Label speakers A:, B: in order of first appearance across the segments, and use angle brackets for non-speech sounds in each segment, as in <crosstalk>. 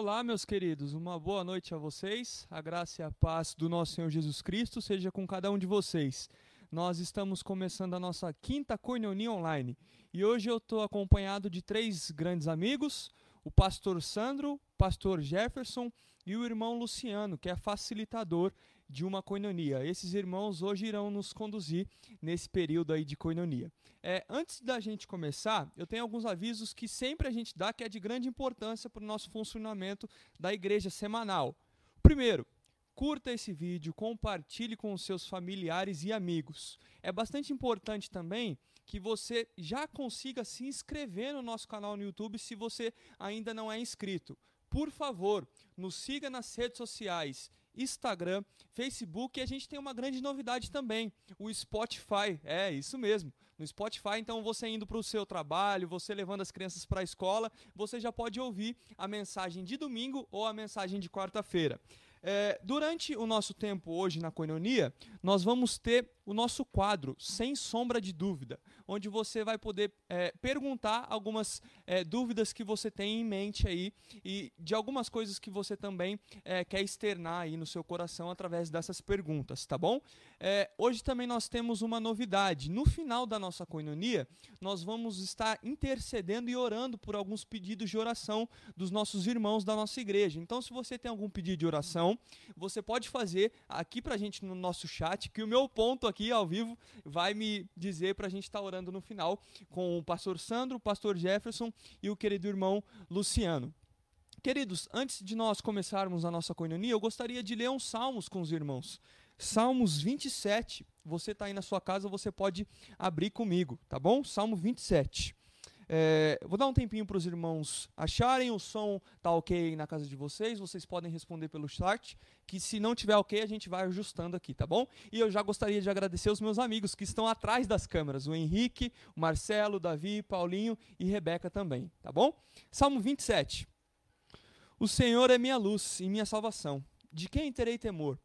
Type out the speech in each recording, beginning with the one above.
A: Olá, meus queridos, uma boa noite a vocês. A graça e a paz do nosso Senhor Jesus Cristo seja com cada um de vocês. Nós estamos começando a nossa quinta Koinonia Online e hoje eu estou acompanhado de três grandes amigos: o pastor Sandro, o pastor Jefferson e o irmão Luciano, que é facilitador de uma coinonia. Esses irmãos hoje irão nos conduzir nesse período aí de coinonia. É, antes da gente começar, eu tenho alguns avisos que sempre a gente dá que é de grande importância para o nosso funcionamento da igreja semanal. Primeiro, curta esse vídeo, compartilhe com os seus familiares e amigos. É bastante importante também que você já consiga se inscrever no nosso canal no YouTube se você ainda não é inscrito. Por favor, nos siga nas redes sociais Instagram, Facebook e a gente tem uma grande novidade também, o Spotify. É, isso mesmo. No Spotify, então você indo para o seu trabalho, você levando as crianças para a escola, você já pode ouvir a mensagem de domingo ou a mensagem de quarta-feira. É, durante o nosso tempo hoje na Coinonia, nós vamos ter o nosso quadro, sem sombra de dúvida, onde você vai poder é, perguntar algumas é, dúvidas que você tem em mente aí e de algumas coisas que você também é, quer externar aí no seu coração através dessas perguntas, tá bom? É, hoje também nós temos uma novidade. No final da nossa Coinonia, nós vamos estar intercedendo e orando por alguns pedidos de oração dos nossos irmãos da nossa igreja. Então, se você tem algum pedido de oração, então, você pode fazer aqui para a gente no nosso chat, que o meu ponto aqui ao vivo vai me dizer para a gente estar tá orando no final com o pastor Sandro, o pastor Jefferson e o querido irmão Luciano. Queridos, antes de nós começarmos a nossa coinonia, eu gostaria de ler uns salmos com os irmãos. Salmos 27. Você está aí na sua casa, você pode abrir comigo, tá bom? Salmo 27. É, vou dar um tempinho para os irmãos acharem, o som tá ok na casa de vocês, vocês podem responder pelo chat, que se não tiver ok a gente vai ajustando aqui, tá bom? E eu já gostaria de agradecer os meus amigos que estão atrás das câmeras, o Henrique, o Marcelo, o Davi, Paulinho e Rebeca também, tá bom? Salmo 27. O Senhor é minha luz e minha salvação. De quem terei temor?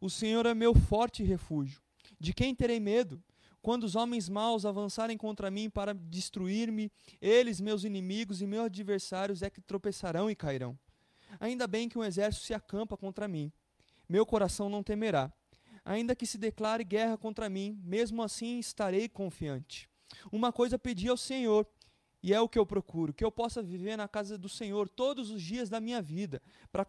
A: O Senhor é meu forte refúgio. De quem terei medo? Quando os homens maus avançarem contra mim para destruir-me, eles, meus inimigos e meus adversários, é que tropeçarão e cairão. Ainda bem que um exército se acampa contra mim. Meu coração não temerá. Ainda que se declare guerra contra mim, mesmo assim estarei confiante. Uma coisa pedi ao Senhor, e é o que eu procuro: que eu possa viver na casa do Senhor todos os dias da minha vida, para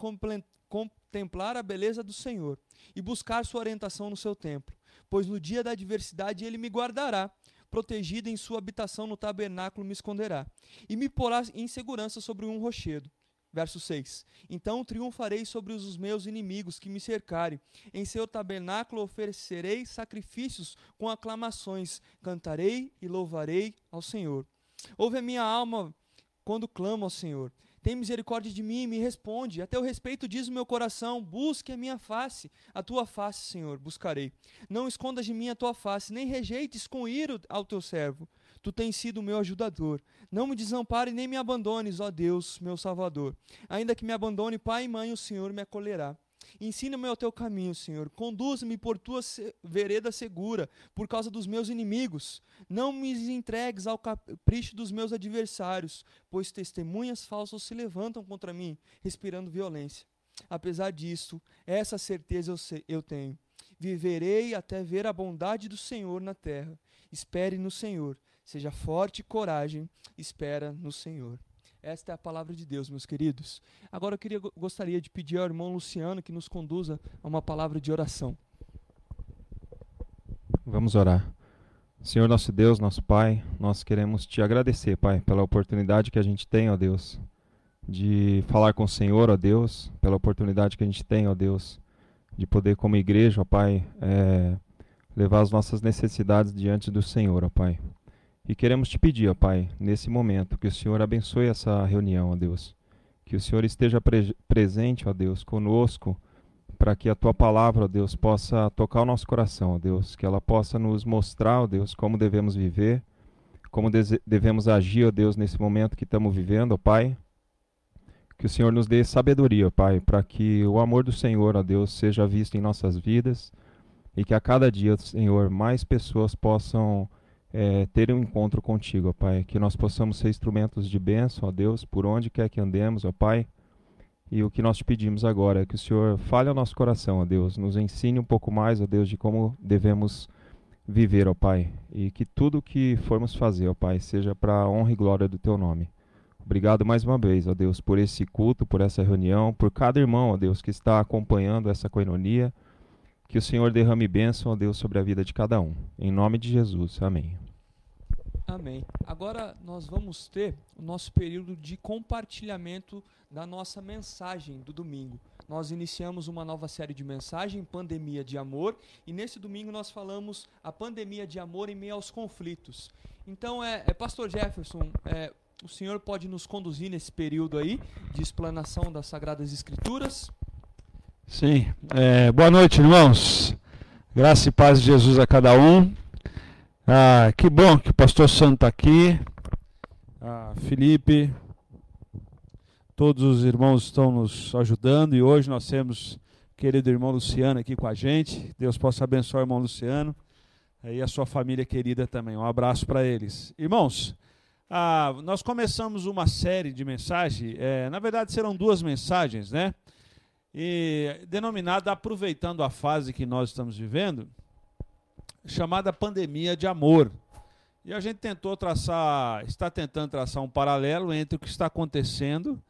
A: contemplar a beleza do Senhor e buscar sua orientação no seu templo pois no dia da adversidade ele me guardará. Protegido em sua habitação no tabernáculo me esconderá, e me porá em segurança sobre um rochedo. Verso 6: Então triunfarei sobre os meus inimigos que me cercarem. Em seu tabernáculo oferecerei sacrifícios com aclamações. Cantarei e louvarei ao Senhor. Ouve a minha alma quando clamo ao Senhor. Tem misericórdia de mim me responde. A teu respeito diz o meu coração: busque a minha face. A tua face, Senhor, buscarei. Não escondas de mim a tua face, nem rejeites com ira ao teu servo. Tu tens sido o meu ajudador. Não me desampare nem me abandones, ó Deus, meu Salvador. Ainda que me abandone pai e mãe, o Senhor me acolherá. Ensina-me o teu caminho, Senhor. Conduza-me por tua vereda segura, por causa dos meus inimigos. Não me entregues ao capricho dos meus adversários, pois testemunhas falsas se levantam contra mim, respirando violência. Apesar disso, essa certeza eu, sei, eu tenho. Viverei até ver a bondade do Senhor na terra. Espere no Senhor. Seja forte e coragem. Espera no Senhor. Esta é a palavra de Deus, meus queridos. Agora eu queria, gostaria de pedir ao irmão Luciano que nos conduza a uma palavra de oração.
B: Vamos orar. Senhor nosso Deus, nosso Pai, nós queremos te agradecer, Pai, pela oportunidade que a gente tem, ó Deus, de falar com o Senhor, ó Deus, pela oportunidade que a gente tem, ó Deus, de poder, como igreja, ó Pai, é, levar as nossas necessidades diante do Senhor, ó Pai. E queremos te pedir, ó Pai, nesse momento, que o Senhor abençoe essa reunião, ó Deus. Que o Senhor esteja pre presente, ó Deus, conosco, para que a tua palavra, ó Deus, possa tocar o nosso coração, ó Deus. Que ela possa nos mostrar, ó Deus, como devemos viver, como devemos agir, ó Deus, nesse momento que estamos vivendo, ó Pai. Que o Senhor nos dê sabedoria, ó Pai, para que o amor do Senhor, ó Deus, seja visto em nossas vidas e que a cada dia, Senhor, mais pessoas possam é, ter um encontro contigo, ó Pai. Que nós possamos ser instrumentos de bênção, ó Deus, por onde quer que andemos, ó Pai. E o que nós te pedimos agora é que o Senhor fale ao nosso coração, ó Deus, nos ensine um pouco mais, ó Deus, de como devemos viver, ó Pai, e que tudo que formos fazer, ó Pai, seja para a honra e glória do Teu nome. Obrigado mais uma vez, ó Deus, por esse culto, por essa reunião, por cada irmão, ó Deus, que está acompanhando essa coinonia. Que o Senhor derrame bênção, ó Deus, sobre a vida de cada um. Em nome de Jesus. Amém.
A: Amém. Agora nós vamos ter o nosso período de compartilhamento da nossa mensagem do domingo. Nós iniciamos uma nova série de mensagem, Pandemia de Amor, e nesse domingo nós falamos a pandemia de amor em meio aos conflitos. Então, é, é Pastor Jefferson, é, o senhor pode nos conduzir nesse período aí de explanação das Sagradas Escrituras?
C: Sim. É, boa noite, irmãos. Graça e paz de Jesus a cada um. Ah, que bom que o pastor Santo está aqui. Ah, Felipe, todos os irmãos estão nos ajudando e hoje nós temos o querido irmão Luciano aqui com a gente. Deus possa abençoar o irmão Luciano e a sua família querida também. Um abraço para eles. Irmãos, ah, nós começamos uma série de mensagens, é, na verdade serão duas mensagens, né? E denominada Aproveitando a Fase que nós estamos vivendo chamada pandemia de amor. E a gente tentou traçar, está tentando traçar um paralelo entre o que está acontecendo,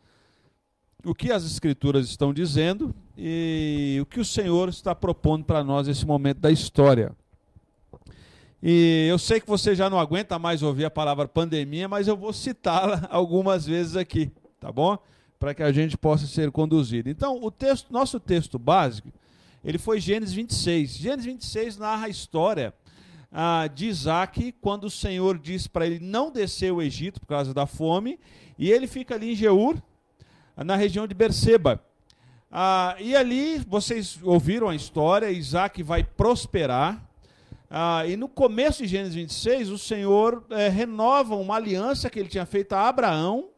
C: o que as escrituras estão dizendo e o que o Senhor está propondo para nós nesse momento da história. E eu sei que você já não aguenta mais ouvir a palavra pandemia, mas eu vou citá-la <laughs> algumas vezes aqui, tá bom? Para que a gente possa ser conduzido. Então, o texto, nosso texto básico ele foi Gênesis 26. Gênesis 26 narra a história ah, de Isaac, quando o Senhor diz para ele não descer o Egito por causa da fome, e ele fica ali em Geur, na região de Berseba. Ah, e ali, vocês ouviram a história, Isaac vai prosperar, ah, e no começo de Gênesis 26, o Senhor eh, renova uma aliança que ele tinha feito a Abraão,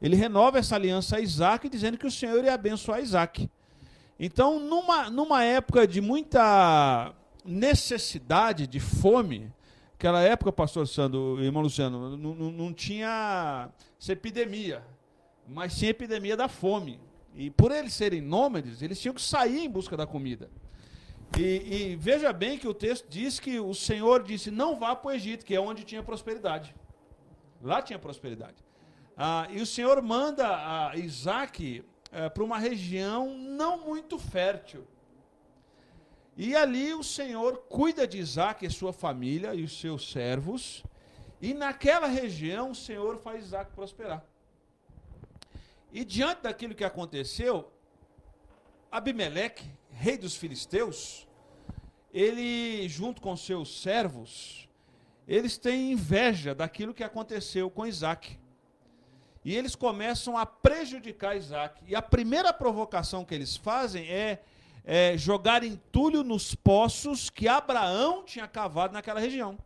C: ele renova essa aliança a Isaac, dizendo que o Senhor ia abençoar Isaac. Então, numa, numa época de muita necessidade, de fome, aquela época, pastor Sandro, irmão Luciano, não, não, tinha epidemia, mas tinha epidemia da fome. E por eles serem nômades, eles tinham que sair em busca da comida. E, e, veja bem que o texto diz que o Senhor disse: não vá para o Egito, que é onde tinha prosperidade. Lá tinha prosperidade. Ah, e o Senhor manda Isaac é, para uma região não muito fértil. E ali o Senhor cuida de Isaac e sua família e os seus servos, e naquela região o Senhor faz Isaac prosperar. E diante daquilo que aconteceu, Abimeleque, rei dos filisteus, ele, junto com seus servos, eles têm inveja daquilo que aconteceu com Isaac. E eles começam a prejudicar Isaac. E a primeira provocação que eles fazem é, é jogar entulho nos poços que Abraão tinha cavado naquela região.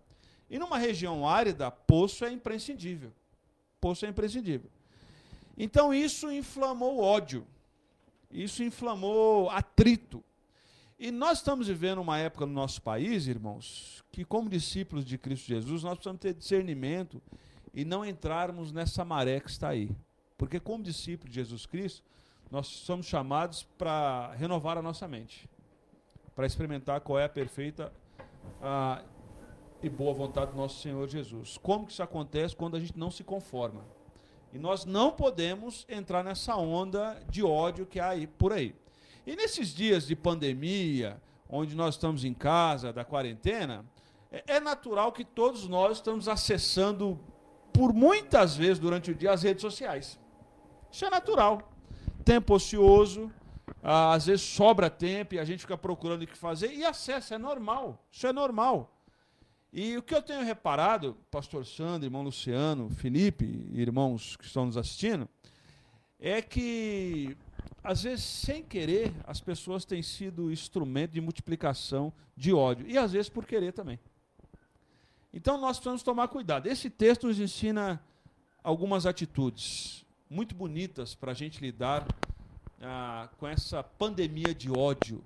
C: E numa região árida, poço é imprescindível. Poço é imprescindível. Então isso inflamou ódio. Isso inflamou atrito. E nós estamos vivendo uma época no nosso país, irmãos, que como discípulos de Cristo Jesus, nós precisamos ter discernimento e não entrarmos nessa maré que está aí. Porque, como discípulo de Jesus Cristo, nós somos chamados para renovar a nossa mente, para experimentar qual é a perfeita a, e boa vontade do nosso Senhor Jesus. Como que isso acontece quando a gente não se conforma? E nós não podemos entrar nessa onda de ódio que há aí, por aí. E nesses dias de pandemia, onde nós estamos em casa, da quarentena, é, é natural que todos nós estamos acessando por muitas vezes durante o dia as redes sociais. Isso é natural. Tempo ocioso, às vezes sobra tempo e a gente fica procurando o que fazer e acesso, é normal. Isso é normal. E o que eu tenho reparado, pastor Sandro, irmão Luciano, Felipe, irmãos que estão nos assistindo, é que às vezes sem querer as pessoas têm sido instrumento de multiplicação de ódio e às vezes por querer também. Então nós precisamos tomar cuidado. Esse texto nos ensina algumas atitudes muito bonitas para a gente lidar ah, com essa pandemia de ódio.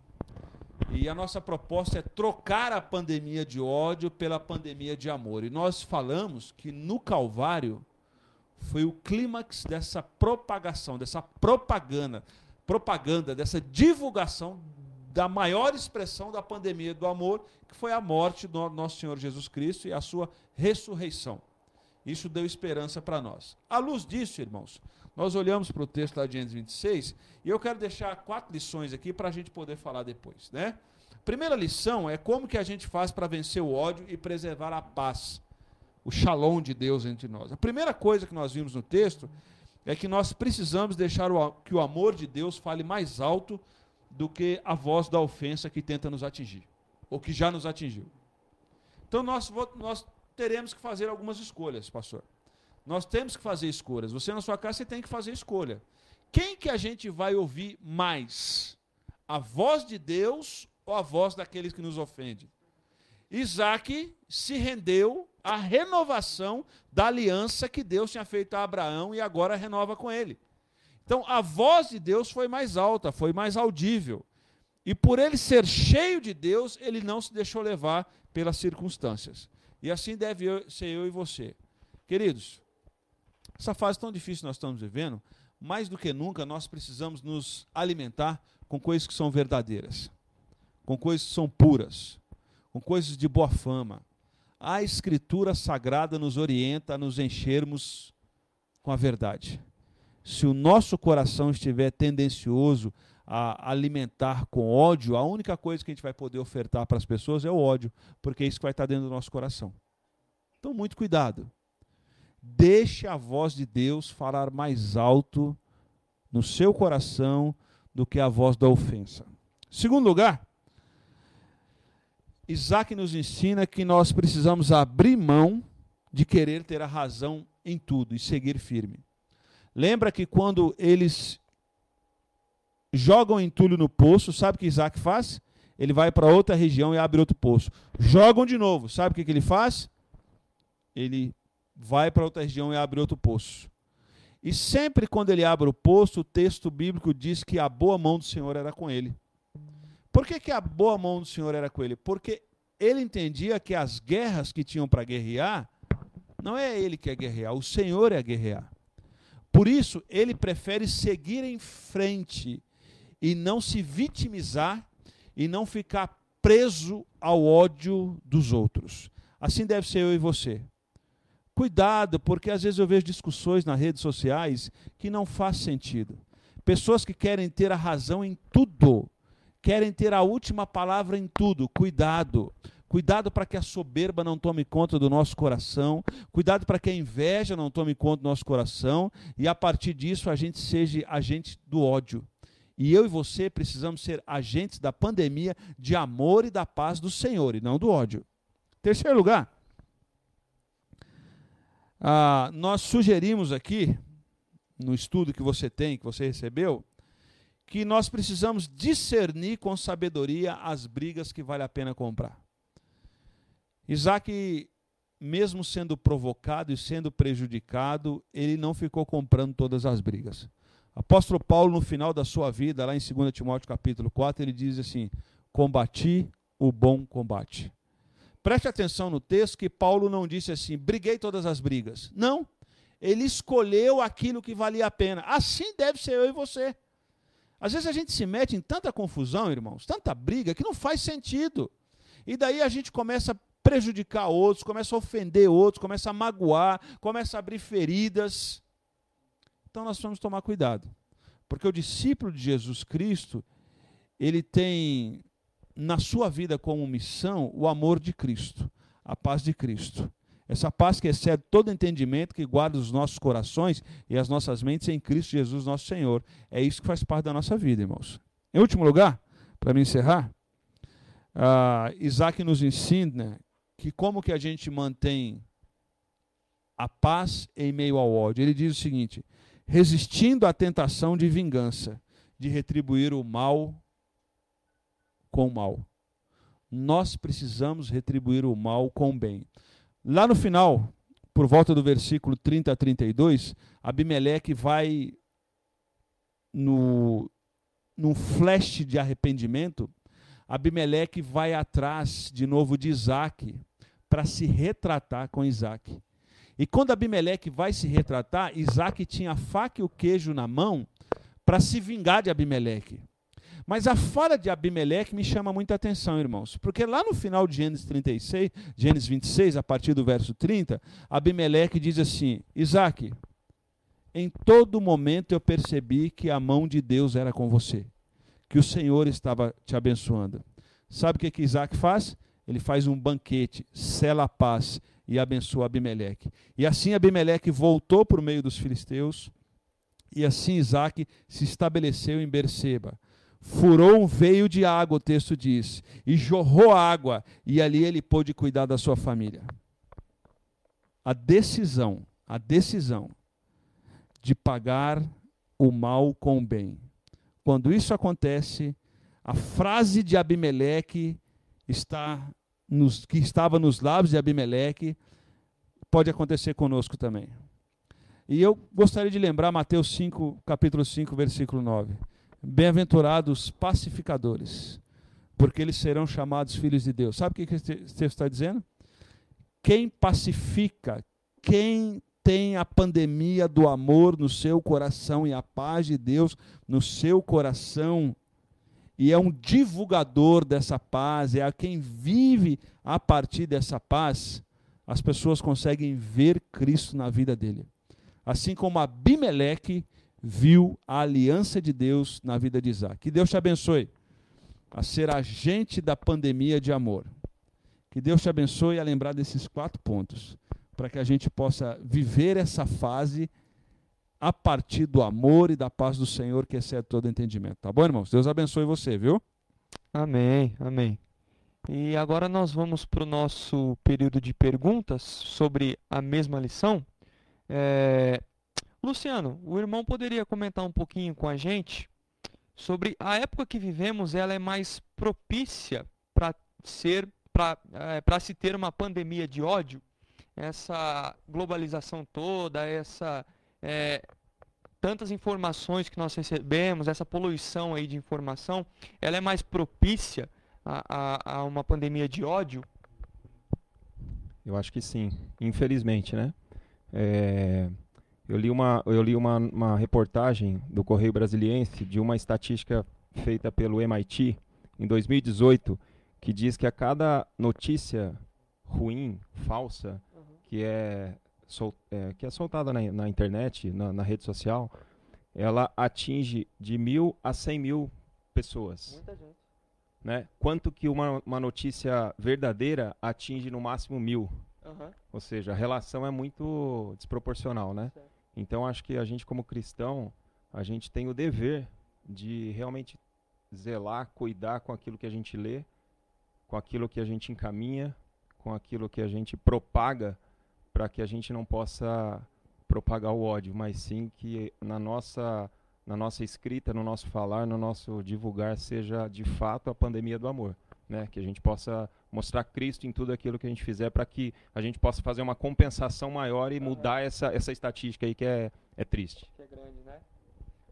C: E a nossa proposta é trocar a pandemia de ódio pela pandemia de amor. E nós falamos que no Calvário foi o clímax dessa propagação, dessa propaganda, propaganda, dessa divulgação da maior expressão da pandemia do amor, que foi a morte do nosso Senhor Jesus Cristo e a sua ressurreição. Isso deu esperança para nós. À luz disso, irmãos, nós olhamos para o texto lá de Gênesis 26 e eu quero deixar quatro lições aqui para a gente poder falar depois. Né? Primeira lição é como que a gente faz para vencer o ódio e preservar a paz, o shalom de Deus entre nós. A primeira coisa que nós vimos no texto é que nós precisamos deixar o, que o amor de Deus fale mais alto do que a voz da ofensa que tenta nos atingir, ou que já nos atingiu. Então nós, nós teremos que fazer algumas escolhas, pastor. Nós temos que fazer escolhas. Você na sua casa você tem que fazer escolha. Quem que a gente vai ouvir mais? A voz de Deus ou a voz daqueles que nos ofendem? Isaac se rendeu à renovação da aliança que Deus tinha feito a Abraão e agora renova com ele. Então a voz de Deus foi mais alta, foi mais audível. E por ele ser cheio de Deus, ele não se deixou levar pelas circunstâncias. E assim deve ser eu e você. Queridos, essa fase tão difícil nós estamos vivendo, mais do que nunca nós precisamos nos alimentar com coisas que são verdadeiras, com coisas que são puras, com coisas de boa fama. A Escritura Sagrada nos orienta a nos enchermos com a verdade se o nosso coração estiver tendencioso a alimentar com ódio, a única coisa que a gente vai poder ofertar para as pessoas é o ódio, porque é isso que vai estar dentro do nosso coração. Então, muito cuidado. Deixe a voz de Deus falar mais alto no seu coração do que a voz da ofensa. Segundo lugar, Isaac nos ensina que nós precisamos abrir mão de querer ter a razão em tudo e seguir firme. Lembra que quando eles jogam entulho no poço, sabe o que Isaac faz? Ele vai para outra região e abre outro poço. Jogam de novo, sabe o que, que ele faz? Ele vai para outra região e abre outro poço. E sempre quando ele abre o poço, o texto bíblico diz que a boa mão do Senhor era com ele. Por que, que a boa mão do Senhor era com ele? Porque ele entendia que as guerras que tinham para guerrear, não é ele que é guerrear, o Senhor é guerrear. Por isso, ele prefere seguir em frente e não se vitimizar e não ficar preso ao ódio dos outros. Assim deve ser eu e você. Cuidado, porque às vezes eu vejo discussões nas redes sociais que não faz sentido. Pessoas que querem ter a razão em tudo, querem ter a última palavra em tudo. Cuidado. Cuidado para que a soberba não tome conta do nosso coração. Cuidado para que a inveja não tome conta do nosso coração. E a partir disso a gente seja agente do ódio. E eu e você precisamos ser agentes da pandemia de amor e da paz do Senhor e não do ódio. Terceiro lugar, ah, nós sugerimos aqui, no estudo que você tem, que você recebeu, que nós precisamos discernir com sabedoria as brigas que vale a pena comprar. Isaac, mesmo sendo provocado e sendo prejudicado, ele não ficou comprando todas as brigas. Apóstolo Paulo, no final da sua vida, lá em 2 Timóteo capítulo 4, ele diz assim: Combati o bom combate. Preste atenção no texto que Paulo não disse assim, briguei todas as brigas. Não. Ele escolheu aquilo que valia a pena. Assim deve ser eu e você. Às vezes a gente se mete em tanta confusão, irmãos, tanta briga, que não faz sentido. E daí a gente começa a prejudicar outros, começa a ofender outros, começa a magoar, começa a abrir feridas. Então nós precisamos tomar cuidado. Porque o discípulo de Jesus Cristo, ele tem na sua vida como missão o amor de Cristo, a paz de Cristo. Essa paz que excede todo entendimento, que guarda os nossos corações e as nossas mentes em Cristo Jesus, nosso Senhor. É isso que faz parte da nossa vida, irmãos. Em último lugar, para me encerrar, uh, Isaac nos ensina que como que a gente mantém a paz em meio ao ódio. Ele diz o seguinte: resistindo à tentação de vingança, de retribuir o mal com o mal. Nós precisamos retribuir o mal com o bem. Lá no final, por volta do versículo 30 a 32, Abimeleque vai no num flash de arrependimento, Abimeleque vai atrás de novo de Isaac para se retratar com Isaac. E quando Abimeleque vai se retratar, Isaac tinha a faca e o queijo na mão para se vingar de Abimeleque. Mas a fala de Abimeleque me chama muita atenção, irmãos, porque lá no final de Gênesis 36, Gênesis 26, a partir do verso 30, Abimeleque diz assim: Isaac, em todo momento eu percebi que a mão de Deus era com você, que o Senhor estava te abençoando. Sabe o que, que Isaac faz? Ele faz um banquete, sela a paz e abençoa Abimeleque. E assim Abimeleque voltou para o meio dos filisteus, e assim Isaac se estabeleceu em Berseba furou um veio de água, o texto diz, e jorrou água, e ali ele pôde cuidar da sua família. A decisão, a decisão de pagar o mal com o bem. Quando isso acontece, a frase de Abimeleque está nos, que estava nos lábios de Abimeleque pode acontecer conosco também. E eu gostaria de lembrar Mateus 5, capítulo 5, versículo 9. Bem-aventurados pacificadores, porque eles serão chamados filhos de Deus. Sabe o que esse texto está dizendo? Quem pacifica, quem tem a pandemia do amor no seu coração e a paz de Deus no seu coração, e é um divulgador dessa paz, é a quem vive a partir dessa paz, as pessoas conseguem ver Cristo na vida dele. Assim como Abimeleque viu a aliança de Deus na vida de Isaac. Que Deus te abençoe a ser agente da pandemia de amor. Que Deus te abençoe a lembrar desses quatro pontos, para que a gente possa viver essa fase a partir do amor e da paz do Senhor, que excede todo entendimento. Tá bom, irmãos? Deus abençoe você, viu?
A: Amém, amém. E agora nós vamos para o nosso período de perguntas sobre a mesma lição. É, Luciano, o irmão poderia comentar um pouquinho com a gente sobre a época que vivemos, ela é mais propícia para ser para é, se ter uma pandemia de ódio, essa globalização toda, essa é, tantas informações que nós recebemos, essa poluição aí de informação, ela é mais propícia a, a, a uma pandemia de ódio?
B: Eu acho que sim, infelizmente, né? É, eu li uma, eu li uma, uma reportagem do Correio Brasiliense de uma estatística feita pelo MIT em 2018 que diz que a cada notícia ruim, falsa. Que, é, sol, é, que é soltada na, na internet, na, na, rede social, ela atinge de mil a cem mil pessoas. Muita gente. Né? Quanto que uma, uma notícia verdadeira atinge no máximo mil. Uhum. Ou seja, a relação é muito desproporcional, né? Certo. Então acho que a gente como cristão, a gente tem o dever de realmente zelar, cuidar com aquilo que a gente lê, com aquilo que a gente encaminha, com aquilo que a gente propaga, para que a gente não possa propagar o ódio, mas sim que na nossa na nossa escrita, no nosso falar, no nosso divulgar seja de fato a pandemia do amor, né? Que a gente possa mostrar Cristo em tudo aquilo que a gente fizer para que a gente possa fazer uma compensação maior e mudar essa, essa estatística aí que é, é triste. Que é grande,
A: né?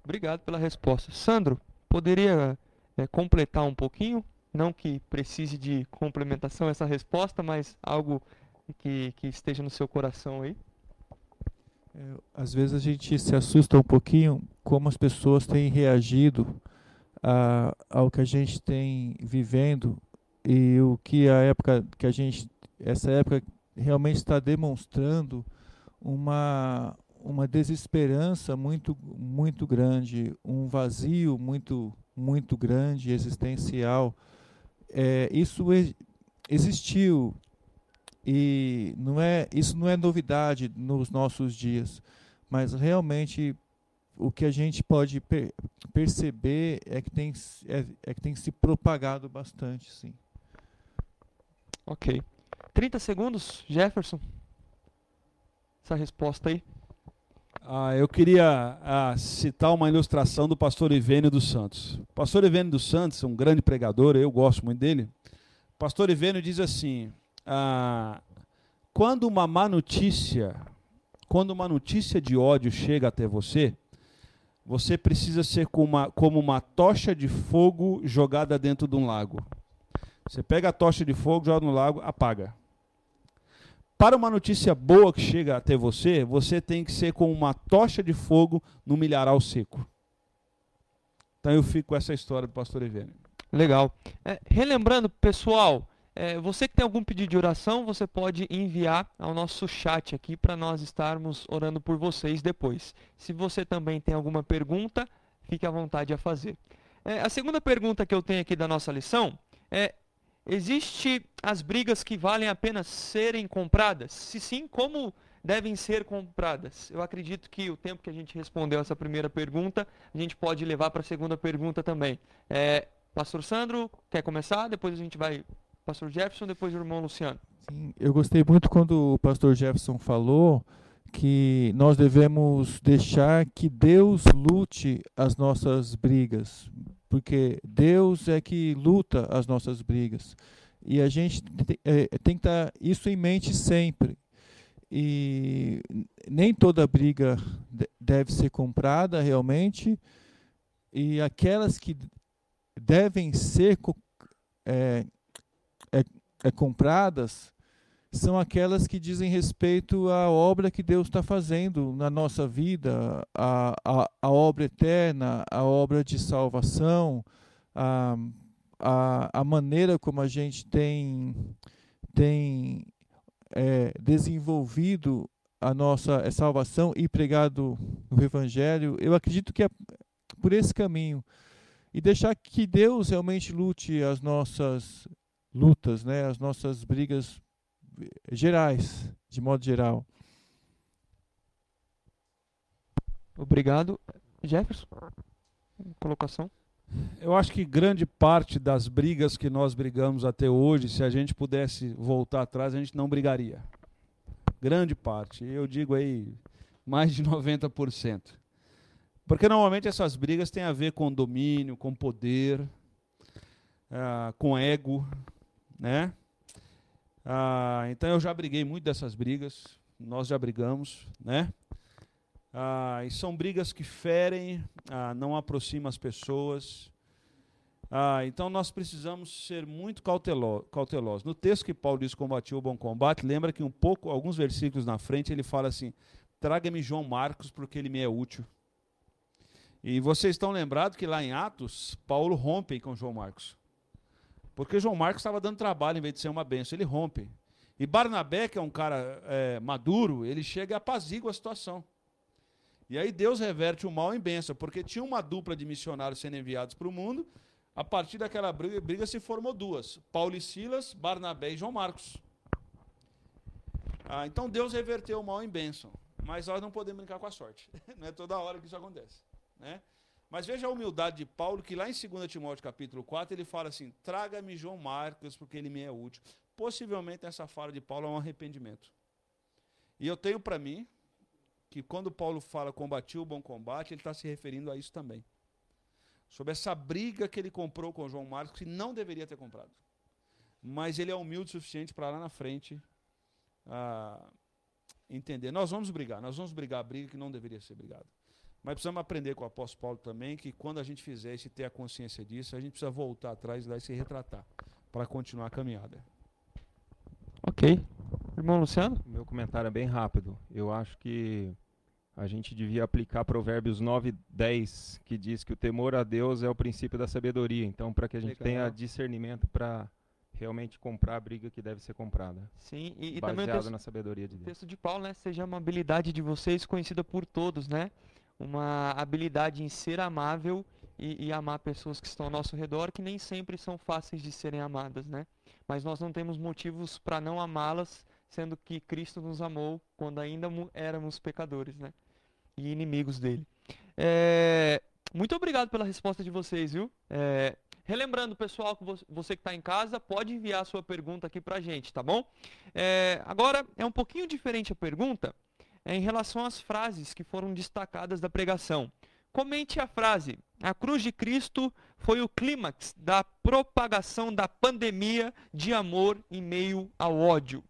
A: Obrigado pela resposta. Sandro, poderia é, completar um pouquinho? Não que precise de complementação essa resposta, mas algo que, que esteja no seu coração aí.
D: É, às vezes a gente se assusta um pouquinho como as pessoas têm reagido a, ao que a gente tem vivendo e o que a época que a gente essa época realmente está demonstrando uma uma desesperança muito muito grande um vazio muito muito grande existencial é, isso existiu e não é isso não é novidade nos nossos dias mas realmente o que a gente pode per perceber é que tem é, é que tem se propagado bastante sim
A: Ok. 30 segundos, Jefferson. Essa resposta aí.
C: Ah, eu queria ah, citar uma ilustração do pastor Ivênio dos Santos. O pastor Ivênio dos Santos é um grande pregador, eu gosto muito dele. O pastor Ivênio diz assim: ah, quando uma má notícia, quando uma notícia de ódio chega até você, você precisa ser como uma, como uma tocha de fogo jogada dentro de um lago. Você pega a tocha de fogo, joga no lago, apaga. para uma notícia boa que chega até você, você tem que ser como uma tocha de fogo no milharal seco. Então eu fico com essa história do pastor Evênio.
A: Legal. É, relembrando, pessoal, é, você que tem algum pedido de oração, você pode enviar ao nosso chat aqui para nós estarmos orando por vocês depois. Se você também tem alguma pergunta, fique à vontade a fazer. É, a segunda pergunta que eu tenho aqui da nossa lição é: existe as brigas que valem a pena serem compradas? Se sim, como devem ser compradas? Eu acredito que o tempo que a gente respondeu essa primeira pergunta, a gente pode levar para a segunda pergunta também. É, Pastor Sandro, quer começar? Depois a gente vai Pastor Jefferson, depois o irmão Luciano.
D: Sim, eu gostei muito quando o pastor Jefferson falou que nós devemos deixar que Deus lute as nossas brigas, porque Deus é que luta as nossas brigas. E a gente tem, é, tem que estar isso em mente sempre. E nem toda briga deve ser comprada realmente, e aquelas que devem ser é, é, é, compradas são aquelas que dizem respeito à obra que Deus está fazendo na nossa vida, a, a, a, obra eterna, a obra de salvação, a, a, a maneira como a gente tem, tem é, desenvolvido a nossa salvação e pregado o Evangelho. Eu acredito que é por esse caminho e deixar que Deus realmente lute as nossas lutas, né, as nossas brigas gerais, de modo geral.
A: Obrigado. Jefferson, colocação?
C: Eu acho que grande parte das brigas que nós brigamos até hoje, se a gente pudesse voltar atrás, a gente não brigaria. Grande parte. Eu digo aí mais de 90%. Porque normalmente essas brigas têm a ver com domínio, com poder, uh, com ego, né? Uh, então eu já briguei muito dessas brigas, nós já brigamos, né? Uh, e são brigas que ferem, não aproximam as pessoas. então nós precisamos ser muito cautelo cautelosos. No texto que Paulo diz combatiu o bom combate, lembra que um pouco, alguns versículos na frente, ele fala assim: traga-me João Marcos, porque ele me é útil. E vocês estão lembrados que lá em Atos, Paulo rompe com João Marcos. Porque João Marcos estava dando trabalho em vez de ser uma benção, ele rompe. E Barnabé, que é um cara é, maduro, ele chega e apazigua a situação. E aí Deus reverte o mal em bênção, porque tinha uma dupla de missionários sendo enviados para o mundo, a partir daquela briga, briga, se formou duas: Paulo e Silas, Barnabé e João Marcos. Ah, então Deus reverteu o mal em bênção. Mas nós não podemos brincar com a sorte. <laughs> Não é toda hora que isso acontece. Né? Mas veja a humildade de Paulo, que lá em 2 Timóteo capítulo 4, ele fala assim: traga-me João Marcos, porque ele me é útil. Possivelmente essa fala de Paulo é um arrependimento. E eu tenho para mim que quando Paulo fala combati o bom combate, ele está se referindo a isso também. Sobre essa briga que ele comprou com João Marcos, que não deveria ter comprado. Mas ele é humilde o suficiente para lá na frente ah, entender. Nós vamos brigar, nós vamos brigar a briga que não deveria ser brigada. Mas precisamos aprender com o apóstolo Paulo também que quando a gente fizer isso e ter a consciência disso, a gente precisa voltar atrás e se retratar para continuar a caminhada.
A: Ok. Irmão Luciano?
B: Meu comentário é bem rápido. Eu acho que a gente devia aplicar Provérbios 9, 10, que diz que o temor a Deus é o princípio da sabedoria. Então, para que a gente Legal. tenha discernimento para realmente comprar a briga que deve ser comprada.
A: Sim, e,
B: e também o texto, na sabedoria de Deus.
A: O texto de Paulo, né, seja uma habilidade de vocês conhecida por todos, né? Uma habilidade em ser amável e, e, amar pessoas que estão ao nosso redor, que nem sempre são fáceis de serem amadas, né? Mas nós não temos motivos para não amá-las, sendo que Cristo nos amou quando ainda éramos pecadores, né? E inimigos dele. É... Muito obrigado pela resposta de vocês, viu? É... Relembrando, pessoal, que você que está em casa, pode enviar a sua pergunta aqui para a gente, tá bom? É... Agora, é um pouquinho diferente a pergunta, é em relação às frases que foram destacadas da pregação. Comente a frase: A cruz de Cristo foi o clímax da propagação da pandemia de amor em meio ao ódio.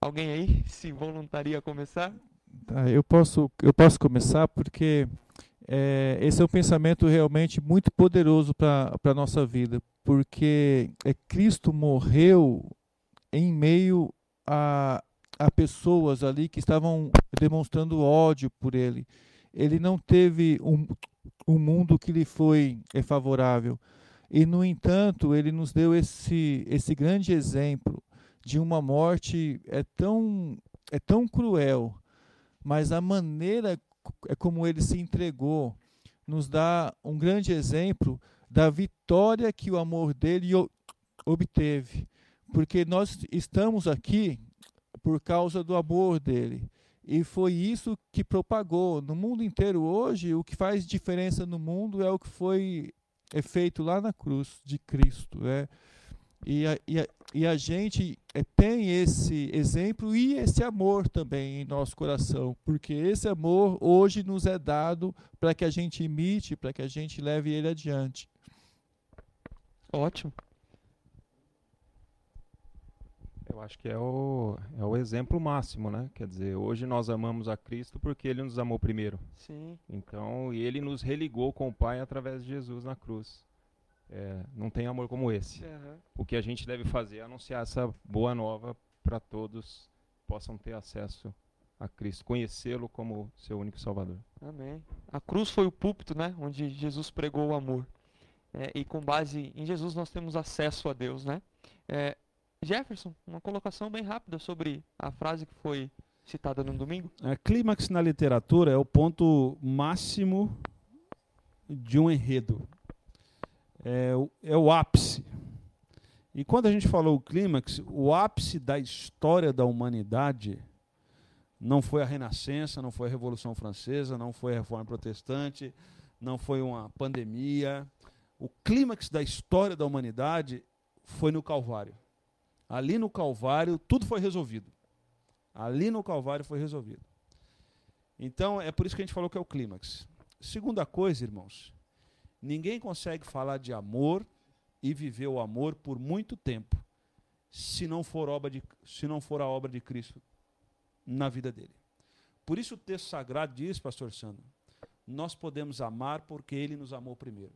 A: Alguém aí se voluntaria a começar?
D: Tá, eu, posso, eu posso começar porque é, esse é um pensamento realmente muito poderoso para a nossa vida, porque é, Cristo morreu em meio a, a pessoas ali que estavam demonstrando ódio por ele. Ele não teve um, um mundo que lhe foi é, favorável. E, no entanto, ele nos deu esse, esse grande exemplo de uma morte é tão, é tão cruel, mas a maneira é como ele se entregou nos dá um grande exemplo da vitória que o amor dele obteve. Porque nós estamos aqui por causa do amor dele. E foi isso que propagou. No mundo inteiro hoje, o que faz diferença no mundo é o que foi é feito lá na cruz de Cristo. Né? E, a, e, a, e a gente é, tem esse exemplo e esse amor também em nosso coração, porque esse amor hoje nos é dado para que a gente imite, para que a gente leve ele adiante.
A: Ótimo.
B: Eu acho que é o, é o exemplo máximo, né? Quer dizer, hoje nós amamos a Cristo porque Ele nos amou primeiro.
A: Sim.
B: Então, e Ele nos religou com o Pai através de Jesus na cruz. É, não tem amor como esse. Uhum. O que a gente deve fazer é anunciar essa boa nova para todos possam ter acesso a Cristo, conhecê-lo como seu único Salvador.
A: Amém. A cruz foi o púlpito, né, onde Jesus pregou o amor. É, e com base em Jesus nós temos acesso a Deus, né? É, Jefferson, uma colocação bem rápida sobre a frase que foi citada no domingo.
C: É, clímax na literatura é o ponto máximo de um enredo. É, é o ápice. E quando a gente falou o clímax, o ápice da história da humanidade não foi a Renascença, não foi a Revolução Francesa, não foi a Reforma Protestante, não foi uma pandemia. O clímax da história da humanidade foi no Calvário. Ali no Calvário, tudo foi resolvido. Ali no Calvário foi resolvido. Então, é por isso que a gente falou que é o clímax. Segunda coisa, irmãos, ninguém consegue falar de amor e viver o amor por muito tempo, se não for, obra de, se não for a obra de Cristo na vida dele. Por isso o texto sagrado diz, pastor Sandro, nós podemos amar porque ele nos amou primeiro.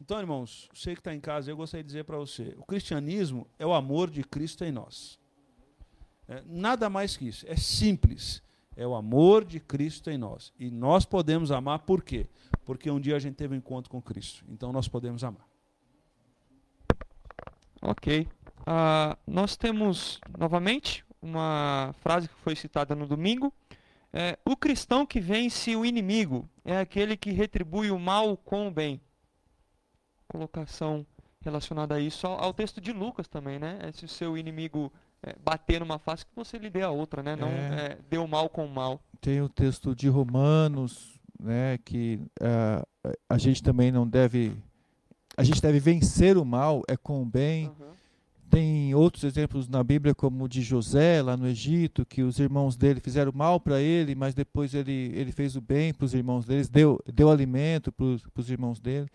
C: Então, irmãos, você que está em casa, eu gostaria de dizer para você: o cristianismo é o amor de Cristo em nós. É, nada mais que isso. É simples. É o amor de Cristo em nós. E nós podemos amar por quê? Porque um dia a gente teve um encontro com Cristo. Então nós podemos amar.
A: Ok. Uh, nós temos, novamente, uma frase que foi citada no domingo. É, o cristão que vence o inimigo é aquele que retribui o mal com o bem colocação relacionada a isso ao, ao texto de Lucas também, né? É se o seu inimigo é, bater numa face, que você lhe dê a outra, né? Não é, é, dê o mal com o mal.
D: Tem o texto de Romanos, né? Que uh, a gente também não deve... A gente deve vencer o mal é com o bem. Uhum. Tem outros exemplos na Bíblia, como o de José, lá no Egito, que os irmãos dele fizeram mal para ele, mas depois ele, ele fez o bem para os irmãos deles, deu, deu alimento para os irmãos dele.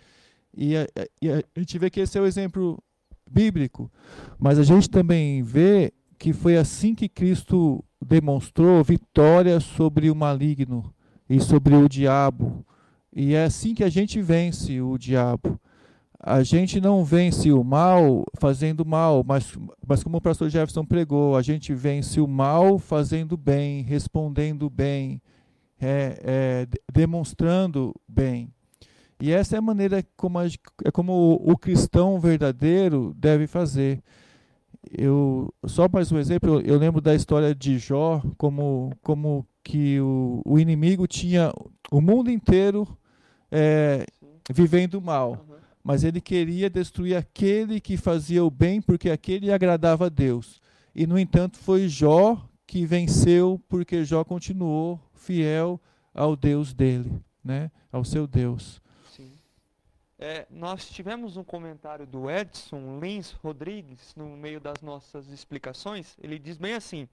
D: E a, e a, gente vê que esse é o exemplo bíblico, mas a gente também vê que foi assim que Cristo demonstrou vitória sobre o maligno e sobre o diabo. E é assim que a gente vence o diabo. A gente não vence o mal fazendo mal, mas, mas como o pastor Jefferson pregou, a gente vence o mal fazendo bem, respondendo bem, é, é, demonstrando bem. E essa é a maneira como, a, é como o, o, cristão verdadeiro deve fazer. Eu só mais um exemplo, eu, lembro da história de Jó, como, como que o, o inimigo tinha o mundo inteiro é, vivendo mal, uhum. mas ele queria destruir aquele que fazia o bem, porque aquele agradava a Deus. E no entanto foi Jó que venceu, porque Jó continuou fiel ao Deus dele, né? Ao seu Deus.
A: É, nós tivemos um comentário do Edson Lins Rodrigues no meio das nossas explicações. Ele diz bem assim: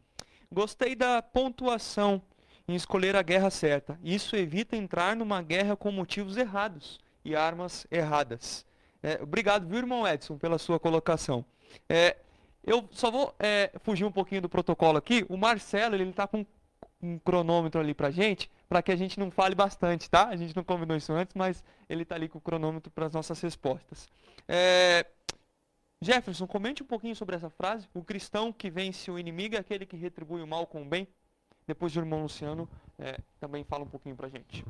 A: Gostei da pontuação em escolher a guerra certa. Isso evita entrar numa guerra com motivos errados e armas erradas. É, obrigado, viu, irmão Edson, pela sua colocação. É, eu só vou é, fugir um pouquinho do protocolo aqui. O Marcelo, ele está com um cronômetro ali pra gente, para que a gente não fale bastante, tá? A gente não combinou isso antes, mas ele está ali com o cronômetro para as nossas respostas. É... Jefferson, comente um pouquinho sobre essa frase. O cristão que vence o inimigo é aquele que retribui o mal com o bem. Depois o irmão Luciano é, também fala um pouquinho para gente.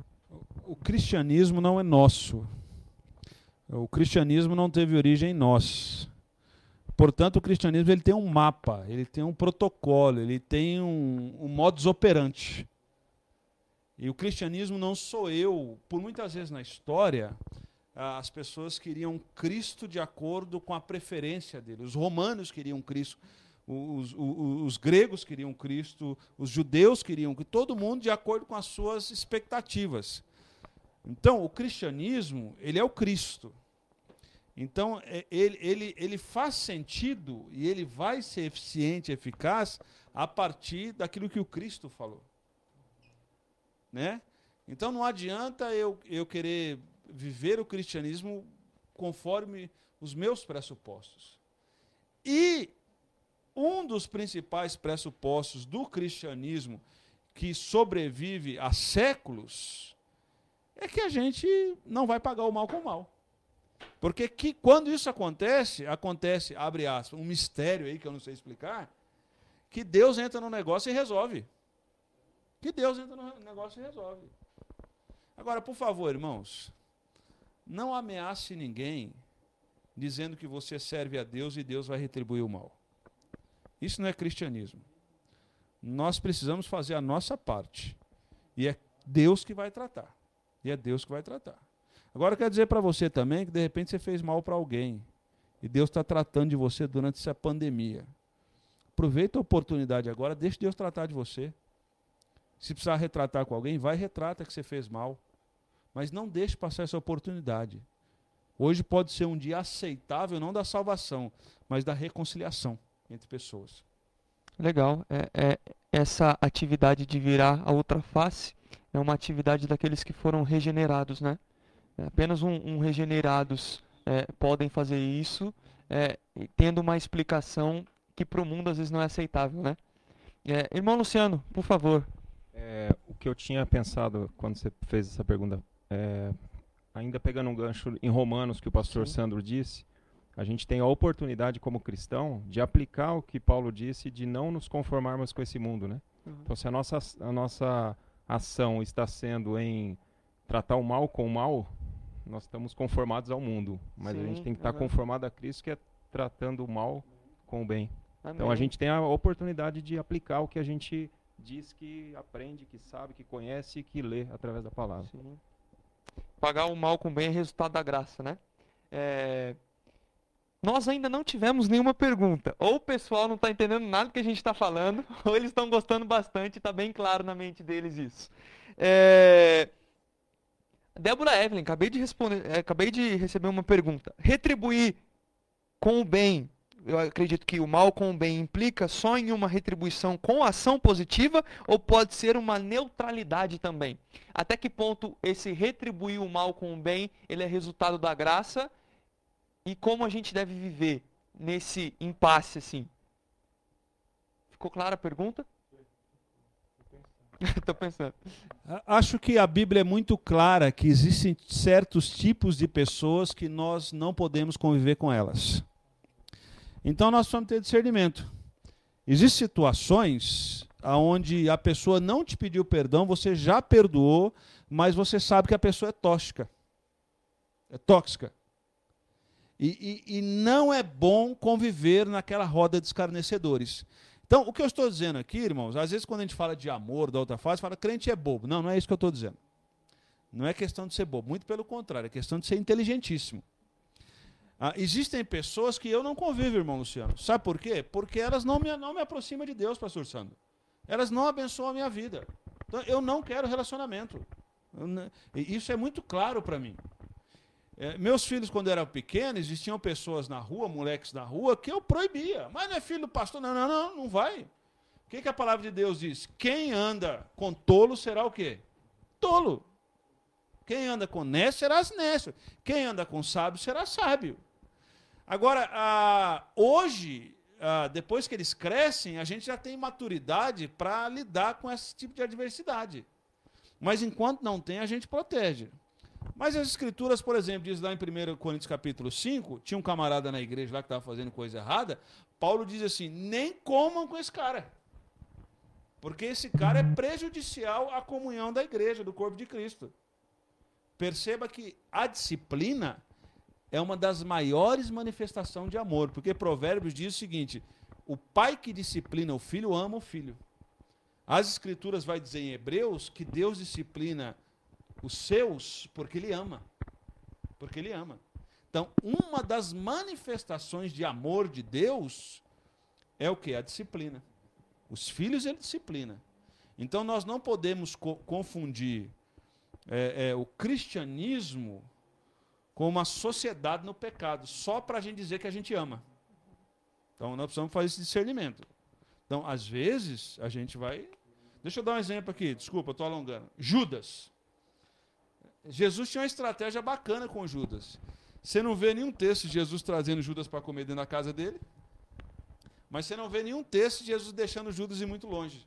C: O cristianismo não é nosso. O cristianismo não teve origem em nós. Portanto, o cristianismo ele tem um mapa, ele tem um protocolo, ele tem um, um modus operandi. E o cristianismo não sou eu. Por muitas vezes na história, as pessoas queriam Cristo de acordo com a preferência dele. Os romanos queriam Cristo, os, os, os gregos queriam Cristo, os judeus queriam, todo mundo de acordo com as suas expectativas. Então, o cristianismo, ele é o Cristo. Então, é, ele, ele, ele faz sentido e ele vai ser eficiente, eficaz, a partir daquilo que o Cristo falou. Né? Então, não adianta eu, eu querer viver o cristianismo conforme os meus pressupostos. E um dos principais pressupostos do cristianismo que sobrevive há séculos é que a gente não vai pagar o mal com o mal. Porque que, quando isso acontece, acontece, abre aspas, um mistério aí que eu não sei explicar, que Deus entra no negócio e resolve. Que Deus entra no negócio e resolve. Agora, por favor, irmãos, não ameace ninguém dizendo que você serve a Deus e Deus vai retribuir o mal. Isso não é cristianismo. Nós precisamos fazer a nossa parte. E é Deus que vai tratar. E é Deus que vai tratar. Agora eu quero dizer para você também que de repente você fez mal para alguém. E Deus está tratando de você durante essa pandemia. Aproveita a oportunidade agora, deixe Deus tratar de você. Se precisar retratar com alguém, vai retrata que você fez mal. Mas não deixe passar essa oportunidade. Hoje pode ser um dia aceitável, não da salvação, mas da reconciliação entre pessoas.
A: Legal. É, é, essa atividade de virar a outra face é uma atividade daqueles que foram regenerados, né? É, apenas um, um regenerados é, podem fazer isso, é, tendo uma explicação que para o mundo às vezes não é aceitável, né? É, irmão Luciano, por favor.
B: É, o que eu tinha pensado quando você fez essa pergunta, ainda pegando um gancho em Romanos que o pastor Sim. Sandro disse, a gente tem a oportunidade como cristão de aplicar o que Paulo disse de não nos conformarmos com esse mundo, né? Uhum. Então se a nossa, a nossa ação está sendo em tratar o mal com o mal, nós estamos conformados ao mundo, mas Sim, a gente tem que estar conformado a Cristo, que é tratando o mal com o bem. Amém. Então a gente tem a oportunidade de aplicar o que a gente diz que aprende, que sabe, que conhece e que lê através da palavra. Sim.
A: Pagar o mal com o bem é resultado da graça, né? É... Nós ainda não tivemos nenhuma pergunta. Ou o pessoal não está entendendo nada do que a gente está falando, <laughs> ou eles estão gostando bastante, está bem claro na mente deles isso. É... Débora Evelyn, acabei de responder, é, acabei de receber uma pergunta. Retribuir com o bem, eu acredito que o mal com o bem implica só em uma retribuição com ação positiva ou pode ser uma neutralidade também? Até que ponto esse retribuir o mal com o bem, ele é resultado da graça e como a gente deve viver nesse impasse assim? Ficou clara a pergunta? <laughs> Estou pensando.
C: Acho que a Bíblia é muito clara que existem certos tipos de pessoas que nós não podemos conviver com elas. Então nós precisamos ter discernimento. Existem situações onde a pessoa não te pediu perdão, você já perdoou, mas você sabe que a pessoa é tóxica. É tóxica. E, e, e não é bom conviver naquela roda de escarnecedores. Então, o que eu estou dizendo aqui, irmãos, às vezes quando a gente fala de amor da outra face, fala crente é bobo. Não, não é isso que eu estou dizendo. Não é questão de ser bobo, muito pelo contrário, é questão de ser inteligentíssimo. Ah, existem pessoas que eu não convivo, irmão Luciano. Sabe por quê? Porque elas não me, não me aproximam de Deus, pastor Sandro. Elas não abençoam a minha vida. Então, eu não quero relacionamento. Isso é muito claro para mim. É, meus filhos, quando eram pequenos, existiam pessoas na rua, moleques na rua, que eu proibia. Mas não é filho do pastor? Não, não, não, não vai. O que, que a palavra de Deus diz? Quem anda com tolo será o quê? Tolo. Quem anda com nécio será nécio. Quem anda com sábio será sábio. Agora, ah, hoje, ah, depois que eles crescem, a gente já tem maturidade para lidar com esse tipo de adversidade. Mas enquanto não tem, a gente protege. Mas as escrituras, por exemplo, diz lá em 1 Coríntios capítulo 5, tinha um camarada na igreja lá que estava fazendo coisa errada, Paulo diz assim, nem comam com esse cara. Porque esse cara é prejudicial à comunhão da igreja, do corpo de Cristo. Perceba que a disciplina é uma das maiores manifestações de amor, porque Provérbios diz o seguinte: o pai que disciplina o filho ama o filho. As escrituras vai dizer em Hebreus que Deus disciplina os seus porque ele ama. Porque ele ama. Então, uma das manifestações de amor de Deus é o que? A disciplina. Os filhos ele disciplina. Então nós não podemos co confundir é, é, o cristianismo com uma sociedade no pecado, só para a gente dizer que a gente ama. Então nós precisamos fazer esse discernimento. Então, às vezes, a gente vai. Deixa eu dar um exemplo aqui, desculpa, estou alongando. Judas. Jesus tinha uma estratégia bacana com Judas. Você não vê nenhum texto de Jesus trazendo Judas para comer dentro da casa dele. Mas você não vê nenhum texto de Jesus deixando Judas ir muito longe.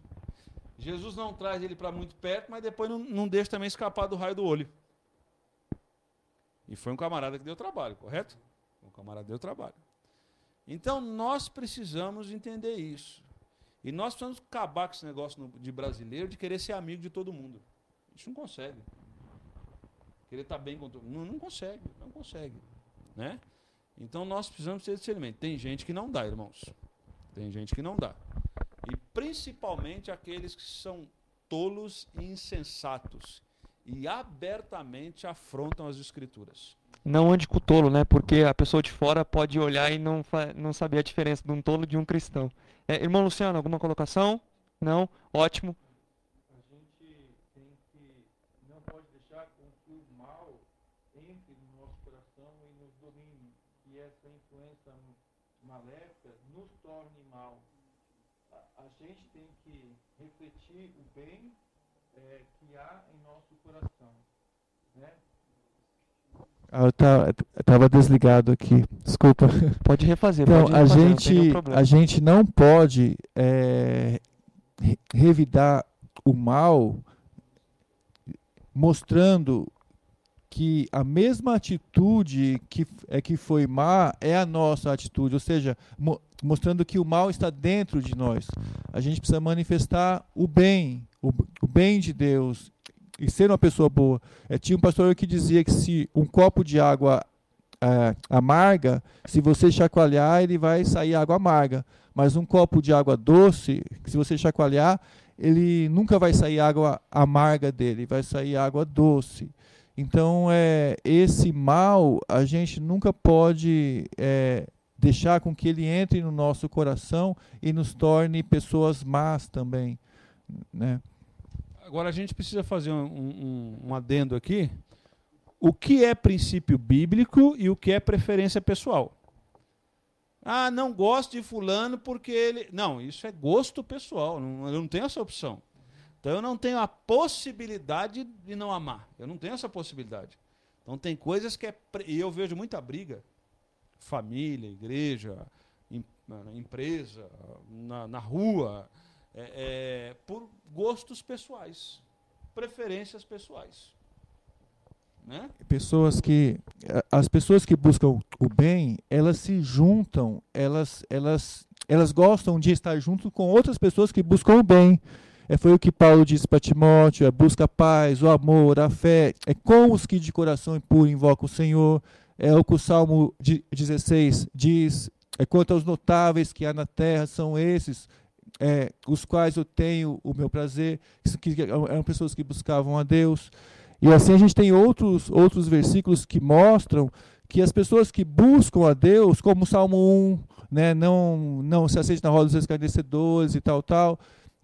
C: Jesus não traz ele para muito perto, mas depois não, não deixa também escapar do raio do olho. E foi um camarada que deu trabalho, correto? Um camarada deu trabalho. Então nós precisamos entender isso. E nós precisamos acabar com esse negócio de brasileiro de querer ser amigo de todo mundo. A gente não consegue. Querer estar tá bem com todo mundo. Não, consegue, não consegue. Né? Então nós precisamos ter discernimento. Tem gente que não dá, irmãos. Tem gente que não dá. E principalmente aqueles que são tolos e insensatos e abertamente afrontam as escrituras.
A: Não ande com o tolo, né? Porque a pessoa de fora pode olhar e não, não saber a diferença de um tolo de um cristão. É, irmão Luciano, alguma colocação? Não? Ótimo.
D: A gente tem que não pode deixar com que o mal entre no nosso coração e nos domine. E essa influência maléfica nos torne mal. A, a gente tem que refletir o bem é, que há em nosso coração. Né? Ah, eu estava desligado aqui, desculpa.
A: Pode refazer.
D: Então,
A: pode
D: refazer, a, gente, a gente não pode é, revidar o mal mostrando que a mesma atitude que, é que foi má é a nossa atitude, ou seja, mostrando que o mal está dentro de nós. A gente precisa manifestar o bem, o, o bem de Deus e ser uma pessoa boa. É, tinha um pastor que dizia que se um copo de água é, amarga, se você chacoalhar, ele vai sair água amarga. Mas um copo de água doce, se você chacoalhar, ele nunca vai sair água amarga dele, vai sair água doce. Então, é, esse mal a gente nunca pode é, deixar com que ele entre no nosso coração e nos torne pessoas más também. Né?
C: Agora a gente precisa fazer um, um, um adendo aqui. O que é princípio bíblico e o que é preferência pessoal? Ah, não gosto de fulano porque ele. Não, isso é gosto pessoal. Não, eu não tenho essa opção. Então eu não tenho a possibilidade de não amar. Eu não tenho essa possibilidade. Então tem coisas que é. E eu vejo muita briga. Família, igreja, empresa, na, na rua, é, é, por gostos pessoais, preferências pessoais. Né?
D: Pessoas que. As pessoas que buscam o bem, elas se juntam, elas, elas, elas gostam de estar junto com outras pessoas que buscam o bem. É, foi o que Paulo disse para Timóteo: é, busca a paz, o amor, a fé. É com os que de coração puro invocam o Senhor. É o que o Salmo 16 diz: é quanto aos notáveis que há na terra, são esses é, os quais eu tenho o meu prazer, que eram pessoas que buscavam a Deus. E assim a gente tem outros, outros versículos que mostram que as pessoas que buscam a Deus, como o Salmo 1, né, não, não se aceite na roda dos escarnecedores e tal, tal,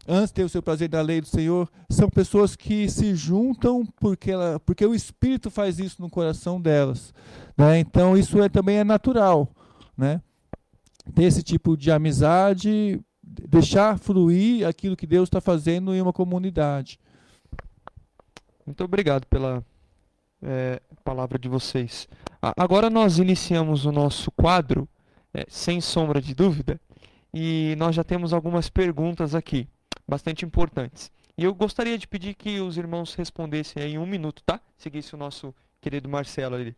D: antes ter o seu prazer na lei do Senhor, são pessoas que se juntam porque, ela, porque o Espírito faz isso no coração delas. Né? Então isso é, também é natural. Né? Ter esse tipo de amizade, deixar fluir aquilo que Deus está fazendo em uma comunidade.
A: Muito obrigado pela é, palavra de vocês. Agora nós iniciamos o nosso quadro, é, sem sombra de dúvida, e nós já temos algumas perguntas aqui bastante importantes. E eu gostaria de pedir que os irmãos respondessem em um minuto, tá? Seguisse o nosso querido Marcelo ali.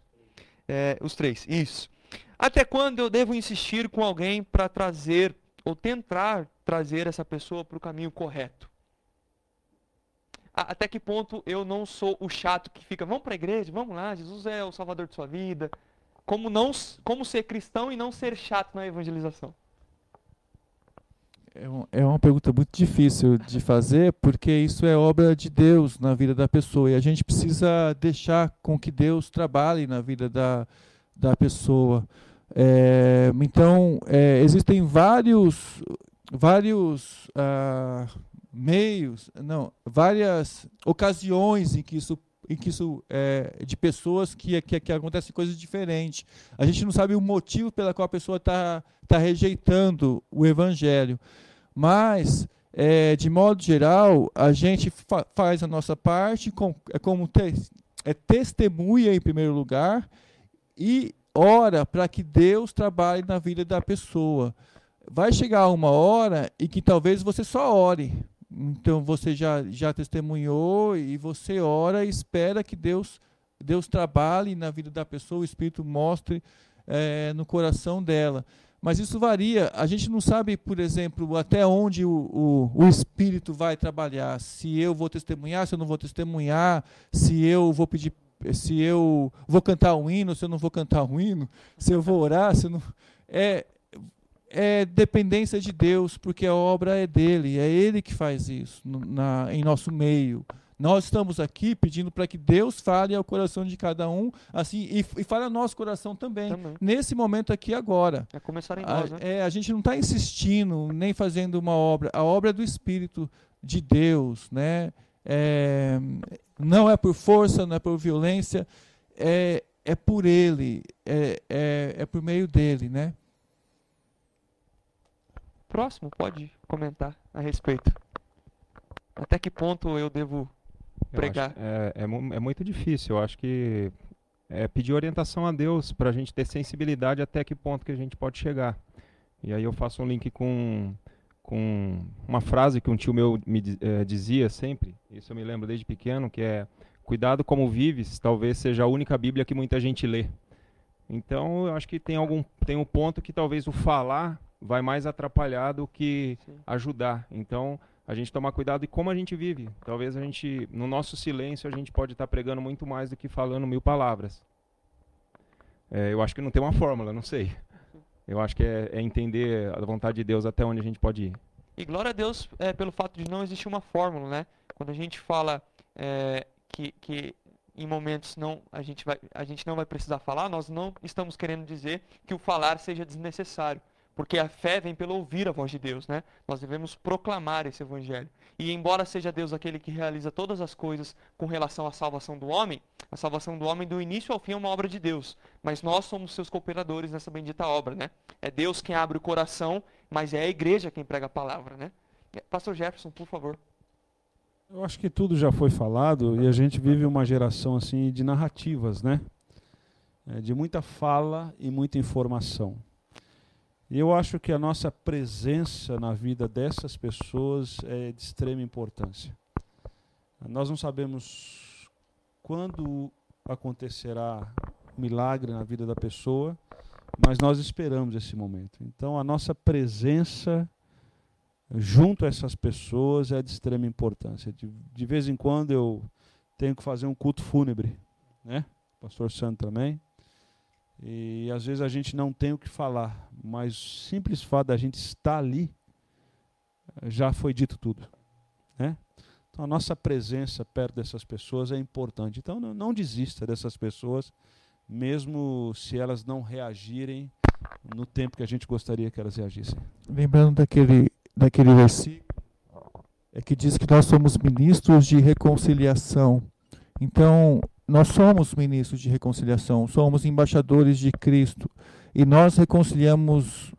A: É, os três, isso. Até quando eu devo insistir com alguém para trazer ou tentar trazer essa pessoa para o caminho correto? até que ponto eu não sou o chato que fica, vamos para a igreja, vamos lá, Jesus é o salvador de sua vida. Como, não, como ser cristão e não ser chato na evangelização?
D: É, é uma pergunta muito difícil de fazer, porque isso é obra de Deus na vida da pessoa. E a gente precisa deixar com que Deus trabalhe na vida da, da pessoa. É, então, é, existem vários, vários ah, meios, não, várias ocasiões em que isso que isso é, de pessoas que, que, que acontecem coisas diferentes. A gente não sabe o motivo pela qual a pessoa está tá rejeitando o evangelho. Mas, é, de modo geral, a gente fa faz a nossa parte, com, é como te, é testemunha em primeiro lugar e ora para que Deus trabalhe na vida da pessoa. Vai chegar uma hora em que talvez você só ore, então você já, já testemunhou e você ora e espera que Deus, Deus trabalhe na vida da pessoa, o Espírito mostre é, no coração dela. Mas isso varia. A gente não sabe, por exemplo, até onde o, o, o, Espírito vai trabalhar. Se eu vou testemunhar, se eu não vou testemunhar, se eu vou pedir, se eu vou cantar um hino, se eu não vou cantar um hino, se eu vou orar, se eu não. É, é dependência de Deus, porque a obra é dele, é ele que faz isso na, em nosso meio. Nós estamos aqui pedindo para que Deus fale ao coração de cada um, assim, e, e fale ao nosso coração também, também, nesse momento aqui agora.
A: É começar em nós,
D: a,
A: né?
D: É, a gente não está insistindo nem fazendo uma obra, a obra é do Espírito de Deus, né? É, não é por força, não é por violência, é, é por Ele, é, é, é por meio dele, né?
A: Próximo, pode comentar a respeito. Até que ponto eu devo pregar?
B: Eu é, é, é, muito difícil. Eu acho que é pedir orientação a Deus para a gente ter sensibilidade até que ponto que a gente pode chegar. E aí eu faço um link com, com uma frase que um tio meu me é, dizia sempre, isso eu me lembro desde pequeno, que é cuidado como vives, talvez seja a única Bíblia que muita gente lê. Então eu acho que tem algum tem um ponto que talvez o falar vai mais atrapalhar do que Sim. ajudar. Então, a gente tomar cuidado e como a gente vive. Talvez a gente, no nosso silêncio, a gente pode estar pregando muito mais do que falando mil palavras. É, eu acho que não tem uma fórmula, não sei. Eu acho que é, é, entender a vontade de Deus até onde a gente pode ir.
A: E glória a Deus é, pelo fato de não existir uma fórmula, né? Quando a gente fala é, que, que em momentos não a gente vai a gente não vai precisar falar, nós não estamos querendo dizer que o falar seja desnecessário. Porque a fé vem pelo ouvir a voz de Deus, né? Nós devemos proclamar esse evangelho. E embora seja Deus aquele que realiza todas as coisas com relação à salvação do homem, a salvação do homem do início ao fim é uma obra de Deus, mas nós somos seus cooperadores nessa bendita obra, né? É Deus quem abre o coração, mas é a igreja quem prega a palavra, né? Pastor Jefferson, por favor.
C: Eu acho que tudo já foi falado e a gente vive uma geração assim de narrativas, né? É, de muita fala e muita informação. E eu acho que a nossa presença na vida dessas pessoas é de extrema importância. Nós não sabemos quando acontecerá o milagre na vida da pessoa, mas nós esperamos esse momento. Então, a nossa presença junto a essas pessoas é de extrema importância. De, de vez em quando eu tenho que fazer um culto fúnebre, né? Pastor Santo também. E às vezes a gente não tem o que falar, mas o simples fato da gente estar ali já foi dito tudo. Né? Então a nossa presença perto dessas pessoas é importante. Então não, não desista dessas pessoas, mesmo se elas não reagirem no tempo que a gente gostaria que elas reagissem.
D: Lembrando daquele, daquele versículo é que diz que nós somos ministros de reconciliação. Então, nós somos ministros de reconciliação, somos embaixadores de Cristo e nós reconciliamos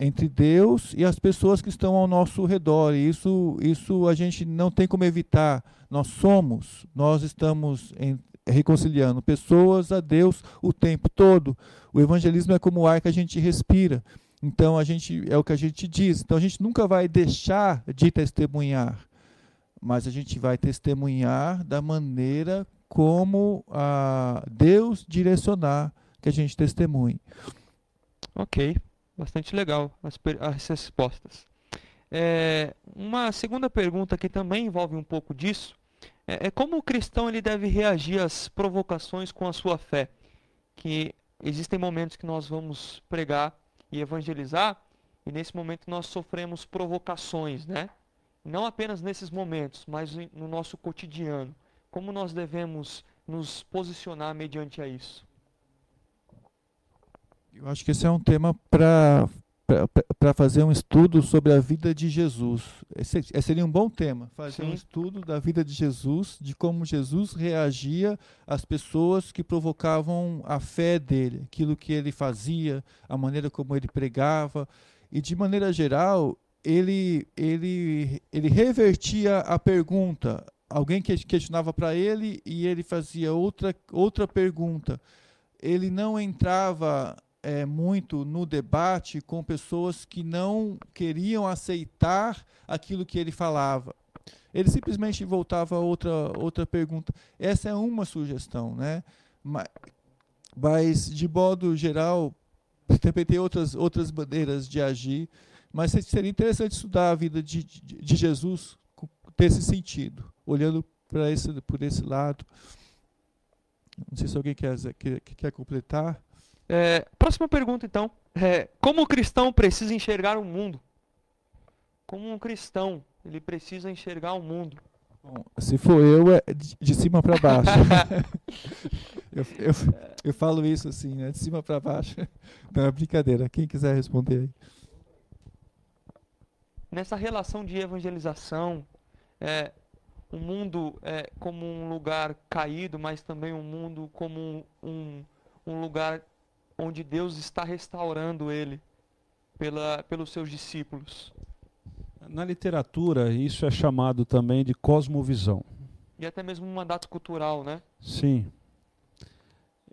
D: entre Deus e as pessoas que estão ao nosso redor. E isso, isso a gente não tem como evitar. Nós somos, nós estamos em, reconciliando pessoas a Deus o tempo todo. O evangelismo é como o ar que a gente respira. Então a gente é o que a gente diz. Então a gente nunca vai deixar de testemunhar, mas a gente vai testemunhar da maneira como ah, Deus direcionar que a gente testemunhe.
A: Ok, bastante legal as, as respostas. É, uma segunda pergunta que também envolve um pouco disso é, é, como o cristão ele deve reagir às provocações com a sua fé. Que existem momentos que nós vamos pregar e evangelizar e nesse momento nós sofremos provocações, né? Não apenas nesses momentos, mas no nosso cotidiano. Como nós devemos nos posicionar mediante a isso?
D: Eu acho que esse é um tema para para fazer um estudo sobre a vida de Jesus. Esse, seria um bom tema, fazer Sim. um estudo da vida de Jesus, de como Jesus reagia às pessoas que provocavam a fé dele, aquilo que ele fazia, a maneira como ele pregava, e de maneira geral, ele ele ele revertia a pergunta. Alguém questionava para ele e ele fazia outra outra pergunta. Ele não entrava é, muito no debate com pessoas que não queriam aceitar aquilo que ele falava. Ele simplesmente voltava a outra, outra pergunta. Essa é uma sugestão, né? Mas, mas de modo geral, <laughs> tem outras, outras maneiras de agir, mas seria interessante estudar a vida de, de, de Jesus nesse sentido, olhando para esse, por esse lado. Não sei se alguém quer, quer, quer completar.
A: É, próxima pergunta, então. É, como o cristão precisa enxergar o mundo? Como um cristão, ele precisa enxergar o mundo.
D: Bom, se for eu, é de, cima para baixo. <laughs> eu, eu, eu, falo isso assim, né? de cima para baixo. Não é brincadeira. Quem quiser responder aí.
A: Nessa relação de evangelização, é, o mundo é como um lugar caído, mas também um mundo como um, um, um lugar onde Deus está restaurando ele pela, pelos seus discípulos.
C: Na literatura, isso é chamado também de cosmovisão.
A: E até mesmo um mandato cultural, né?
C: Sim.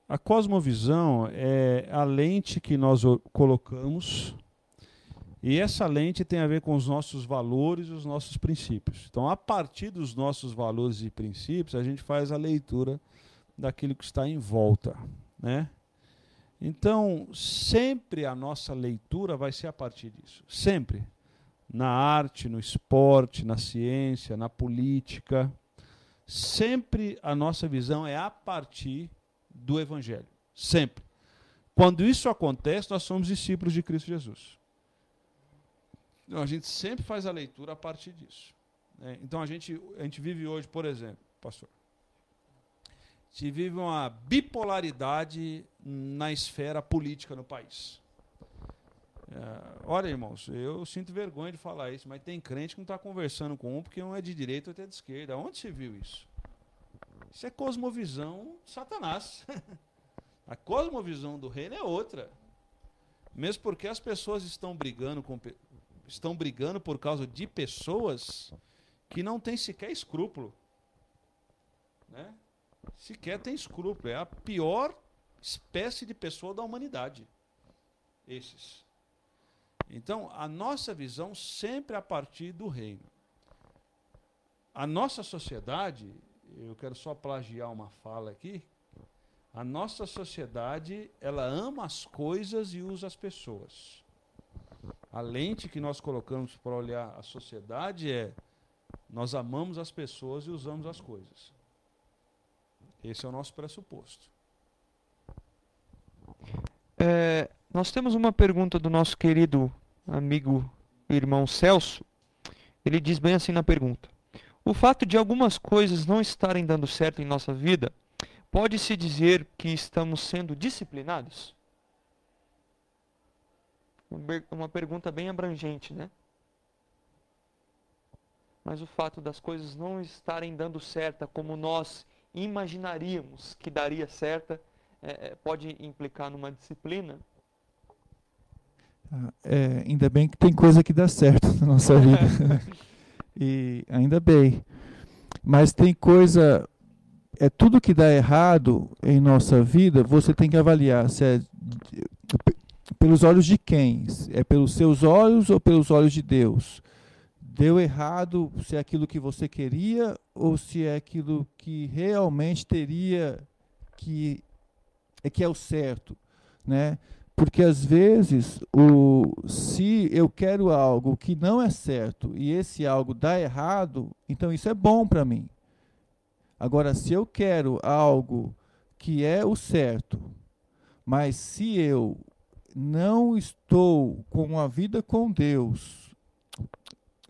C: A cosmovisão é a lente que nós colocamos e essa lente tem a ver com os nossos valores e os nossos princípios. Então, a partir dos nossos valores e princípios, a gente faz a leitura daquilo que está em volta, né? Então, sempre a nossa leitura vai ser a partir disso. Sempre. Na arte, no esporte, na ciência, na política. Sempre a nossa visão é a partir do Evangelho. Sempre. Quando isso acontece, nós somos discípulos de Cristo Jesus. Então, a gente sempre faz a leitura a partir disso. Né? Então, a gente, a gente vive hoje, por exemplo, pastor, se vive uma bipolaridade na esfera política no país. É, olha, irmãos, eu sinto vergonha de falar isso, mas tem crente que não está conversando com um porque um é de direita outro é de esquerda. Onde se viu isso? Isso é cosmovisão satanás. <laughs> A cosmovisão do reino é outra. Mesmo porque as pessoas estão brigando com estão brigando por causa de pessoas que não têm sequer escrúpulo. Né? sequer tem escrúpulo. É a pior espécie de pessoa da humanidade. Esses. Então, a nossa visão sempre a partir do reino. A nossa sociedade, eu quero só plagiar uma fala aqui. A nossa sociedade, ela ama as coisas e usa as pessoas. A lente que nós colocamos para olhar a sociedade é nós amamos as pessoas e usamos as coisas. Esse é o nosso pressuposto.
A: É, nós temos uma pergunta do nosso querido amigo irmão Celso. Ele diz bem assim na pergunta: O fato de algumas coisas não estarem dando certo em nossa vida, pode-se dizer que estamos sendo disciplinados? Uma pergunta bem abrangente, né? Mas o fato das coisas não estarem dando certo como nós imaginaríamos que daria certa, é, é, pode implicar numa disciplina?
D: Ah, é, ainda bem que tem coisa que dá certo na nossa vida. <laughs> e ainda bem. Mas tem coisa. É tudo que dá errado em nossa vida, você tem que avaliar se é pelos olhos de quem? É pelos seus olhos ou pelos olhos de Deus? Deu errado se é aquilo que você queria ou se é aquilo que realmente teria que é que é o certo, né? Porque às vezes o se eu quero algo que não é certo e esse algo dá errado, então isso é bom para mim. Agora se eu quero algo que é o certo, mas se eu não estou com a vida com Deus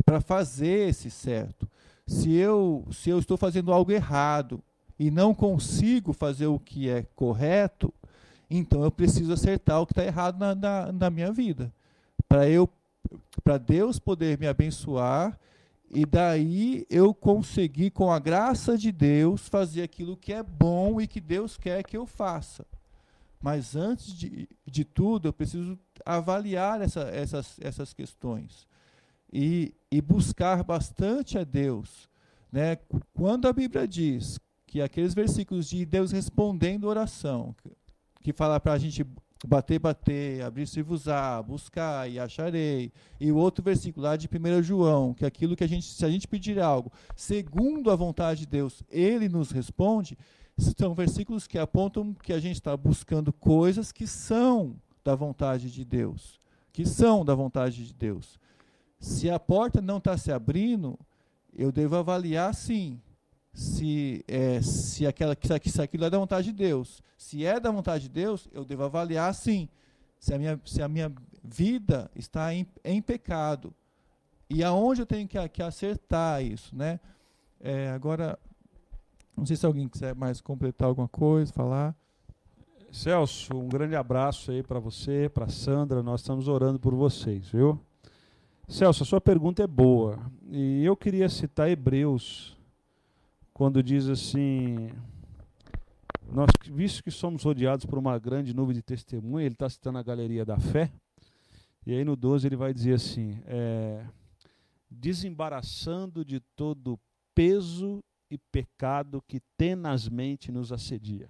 D: para fazer esse certo, se eu se eu estou fazendo algo errado e não consigo fazer o que é correto, então eu preciso acertar o que está errado na, na, na minha vida. Para eu para Deus poder me abençoar e daí eu conseguir, com a graça de Deus, fazer aquilo que é bom e que Deus quer que eu faça. Mas antes de, de tudo, eu preciso avaliar essa, essas, essas questões e, e buscar bastante a Deus. Né? Quando a Bíblia diz que aqueles versículos de Deus respondendo oração, que fala para a gente bater, bater, abrir-se-vos-á, buscar e acharei. E o outro versículo lá de 1 João, que é aquilo que a gente, se a gente pedir algo, segundo a vontade de Deus, ele nos responde, são versículos que apontam que a gente está buscando coisas que são da vontade de Deus, que são da vontade de Deus. Se a porta não está se abrindo, eu devo avaliar sim se, é, se, aquela, se aquilo é da vontade de Deus. Se é da vontade de Deus, eu devo avaliar sim. Se a minha, se a minha vida está em, em pecado. E aonde eu tenho que, que acertar isso, né? É, agora, não sei se alguém quiser mais completar alguma coisa, falar.
E: Celso, um grande abraço aí para você, para Sandra. Nós estamos orando por vocês, viu? Celso, a sua pergunta é boa. E eu queria citar Hebreus quando diz assim: nós, visto que somos rodeados por uma grande nuvem de testemunha, ele está citando a galeria da fé, e aí no 12 ele vai dizer assim: é, desembaraçando de todo peso e pecado que tenazmente nos assedia.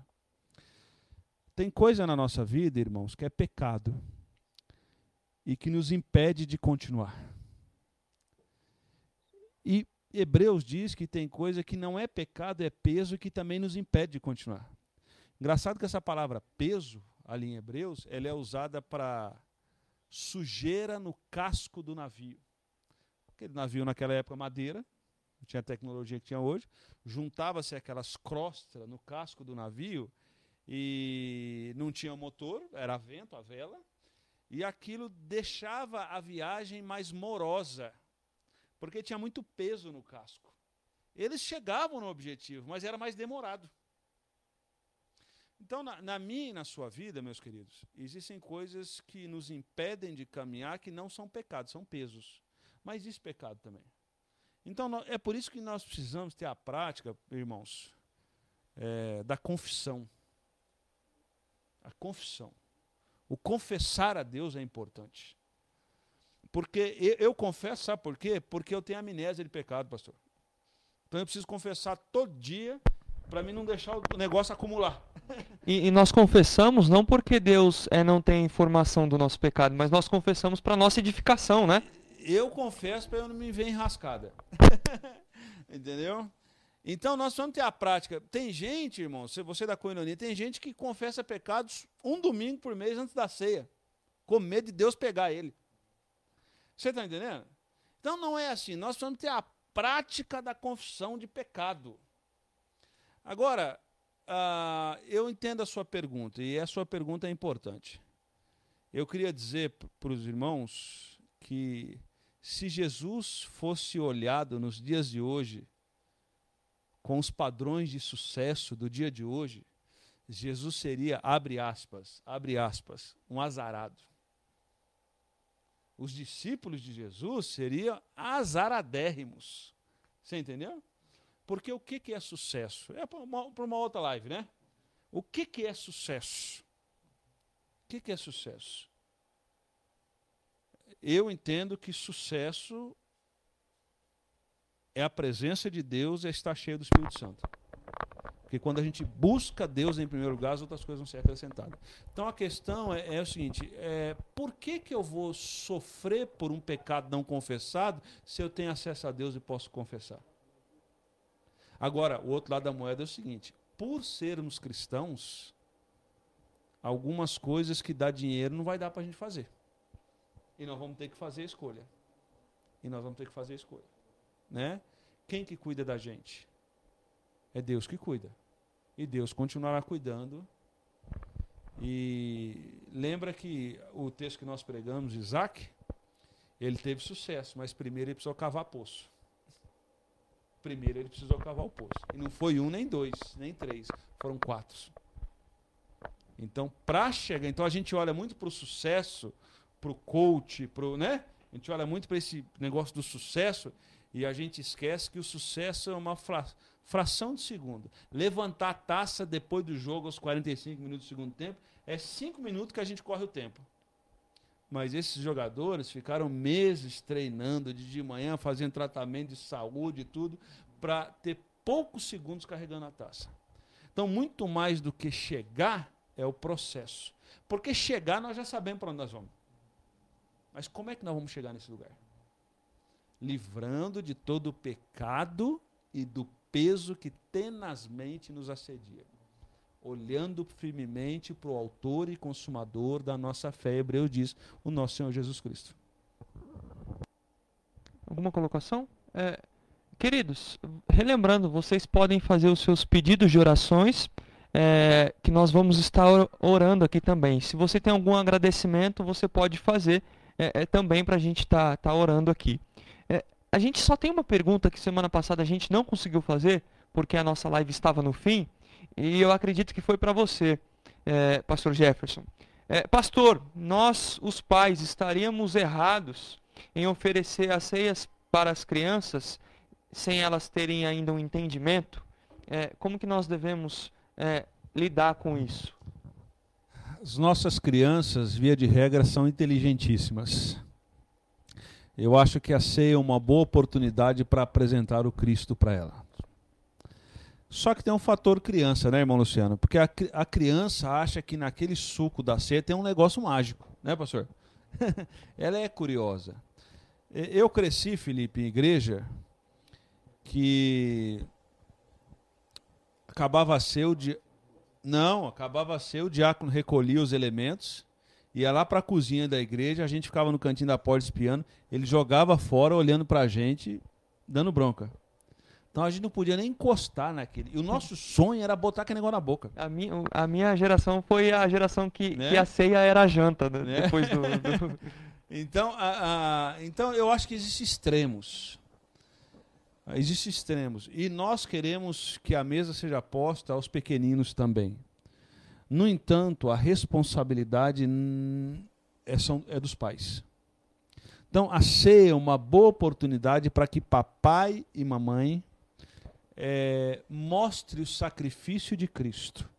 E: Tem coisa na nossa vida, irmãos, que é pecado e que nos impede de continuar. E Hebreus diz que tem coisa que não é pecado, é peso que também nos impede de continuar. Engraçado que essa palavra peso, ali em Hebreus, ela é usada para sujeira no casco do navio. Aquele navio naquela época madeira, não tinha a tecnologia que tinha hoje, juntava-se aquelas crostas no casco do navio e não tinha motor, era vento, a vela, e aquilo deixava a viagem mais morosa porque tinha muito peso no casco. Eles chegavam no objetivo, mas era mais demorado. Então, na, na minha e na sua vida, meus queridos, existem coisas que nos impedem de caminhar que não são pecados, são pesos. Mas existe pecado também. Então, é por isso que nós precisamos ter a prática, irmãos, é, da confissão. A confissão. O confessar a Deus é importante. Porque eu, eu, confesso, sabe por quê? Porque eu tenho amnésia de pecado, pastor. Então eu preciso confessar todo dia para mim não deixar o negócio acumular.
A: E, e, nós confessamos não porque Deus é, não tem informação do nosso pecado, mas nós confessamos para nossa edificação, né?
C: Eu confesso para eu não me ver enrascada. <laughs> Entendeu? Então nós vamos ter a prática. Tem gente, irmão, se você da coinonia, tem gente que confessa pecados um domingo por mês antes da ceia, com medo de Deus pegar ele. Você está entendendo? Então não é assim. Nós precisamos ter a prática da confissão de pecado. Agora, uh, eu entendo a sua pergunta, e a sua pergunta é importante. Eu queria dizer para os irmãos que se Jesus fosse olhado nos dias de hoje, com os padrões de sucesso do dia de hoje, Jesus seria, abre aspas, abre aspas, um azarado os discípulos de Jesus seriam azaradérrimos. Você entendeu? Porque o que, que é sucesso? É para uma, uma, outra live, né? O que, que é sucesso? O que, que é sucesso? Eu entendo que sucesso é a presença de Deus e é estar cheio do Espírito Santo. Porque quando a gente busca Deus em primeiro lugar, as outras coisas vão ser acrescentadas. Então a questão é, é o seguinte: é, por que, que eu vou sofrer por um pecado não confessado se eu tenho acesso a Deus e posso confessar? Agora, o outro lado da moeda é o seguinte: por sermos cristãos, algumas coisas que dá dinheiro não vai dar para a gente fazer. E nós vamos ter que fazer a escolha. E nós vamos ter que fazer a escolha. Né? Quem que cuida da gente? É Deus que cuida. E Deus continuará cuidando. E lembra que o texto que nós pregamos, Isaac, ele teve sucesso, mas primeiro ele precisou cavar poço. Primeiro ele precisou cavar o poço. E não foi um, nem dois, nem três. Foram quatro. Então, para chegar. Então a gente olha muito para o sucesso, para o coach, pro, né? A gente olha muito para esse negócio do sucesso e a gente esquece que o sucesso é uma fra fração de segundo. Levantar a taça depois do jogo, aos 45 minutos do segundo tempo, é cinco minutos que a gente corre o tempo. Mas esses jogadores ficaram meses treinando de, de manhã, fazendo tratamento de saúde e tudo, para ter poucos segundos carregando a taça. Então, muito mais do que chegar é o processo. Porque chegar nós já sabemos para onde nós vamos. Mas como é que nós vamos chegar nesse lugar? Livrando de todo o pecado e do peso que tenazmente nos assedia olhando firmemente para o autor e consumador da nossa fé, Hebreu diz, o nosso Senhor Jesus Cristo.
A: Alguma colocação? É, queridos, relembrando, vocês podem fazer os seus pedidos de orações, é, que nós vamos estar orando aqui também. Se você tem algum agradecimento, você pode fazer é, é também para a gente estar tá, tá orando aqui. É, a gente só tem uma pergunta que semana passada a gente não conseguiu fazer, porque a nossa live estava no fim, e eu acredito que foi para você, é, Pastor Jefferson. É, pastor, nós, os pais, estaríamos errados em oferecer as ceias para as crianças sem elas terem ainda um entendimento? É, como que nós devemos é, lidar com isso?
C: As nossas crianças, via de regra, são inteligentíssimas. Eu acho que a ceia é uma boa oportunidade para apresentar o Cristo para ela. Só que tem um fator criança, né, irmão Luciano? Porque a, a criança acha que naquele suco da ceia tem um negócio mágico, né, pastor? <laughs> Ela é curiosa. Eu cresci, Felipe, em igreja que acabava o di... não, acabava ser o diácono recolhia os elementos, ia lá para a cozinha da igreja, a gente ficava no cantinho da porta espiando, ele jogava fora olhando para a gente, dando bronca. Então a gente não podia nem encostar naquele. E o nosso sonho era botar aquele negócio na boca.
A: A minha, a minha geração foi a geração que, né? que a ceia era a janta, né? né? depois do. do... <laughs>
C: então, a, a, então eu acho que existem extremos. Existem extremos. E nós queremos que a mesa seja posta aos pequeninos também. No entanto, a responsabilidade é, é dos pais. Então, a ceia é uma boa oportunidade para que papai e mamãe é, mostre o sacrifício de Cristo.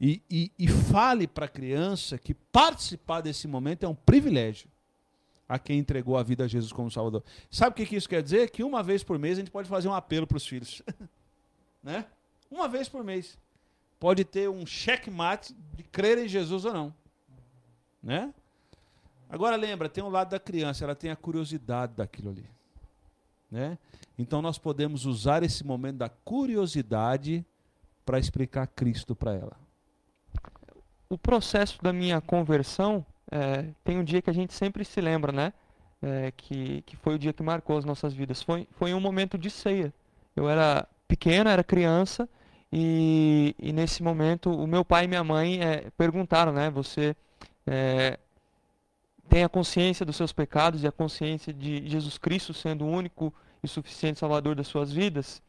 C: E, e, e fale para a criança que participar desse momento é um privilégio a quem entregou a vida a Jesus como Salvador. Sabe o que, isso quer dizer? Que uma vez por mês a gente pode fazer um apelo para os filhos. <laughs> né? Uma vez por mês. Pode ter um checkmate de crer em Jesus ou não. Né? Agora lembra, tem um lado da criança, ela tem a curiosidade daquilo ali. Né? Então nós podemos usar esse momento da curiosidade para explicar Cristo para ela.
A: O processo da minha conversão é, tem um dia que a gente sempre se lembra, né? É, que, que foi o dia que marcou as nossas vidas. Foi, foi um momento de ceia. Eu era pequena, era criança, e, e nesse momento o meu pai e minha mãe é, perguntaram, né? Você é, tem a consciência dos seus pecados e a consciência de Jesus Cristo sendo o único e suficiente Salvador das suas vidas?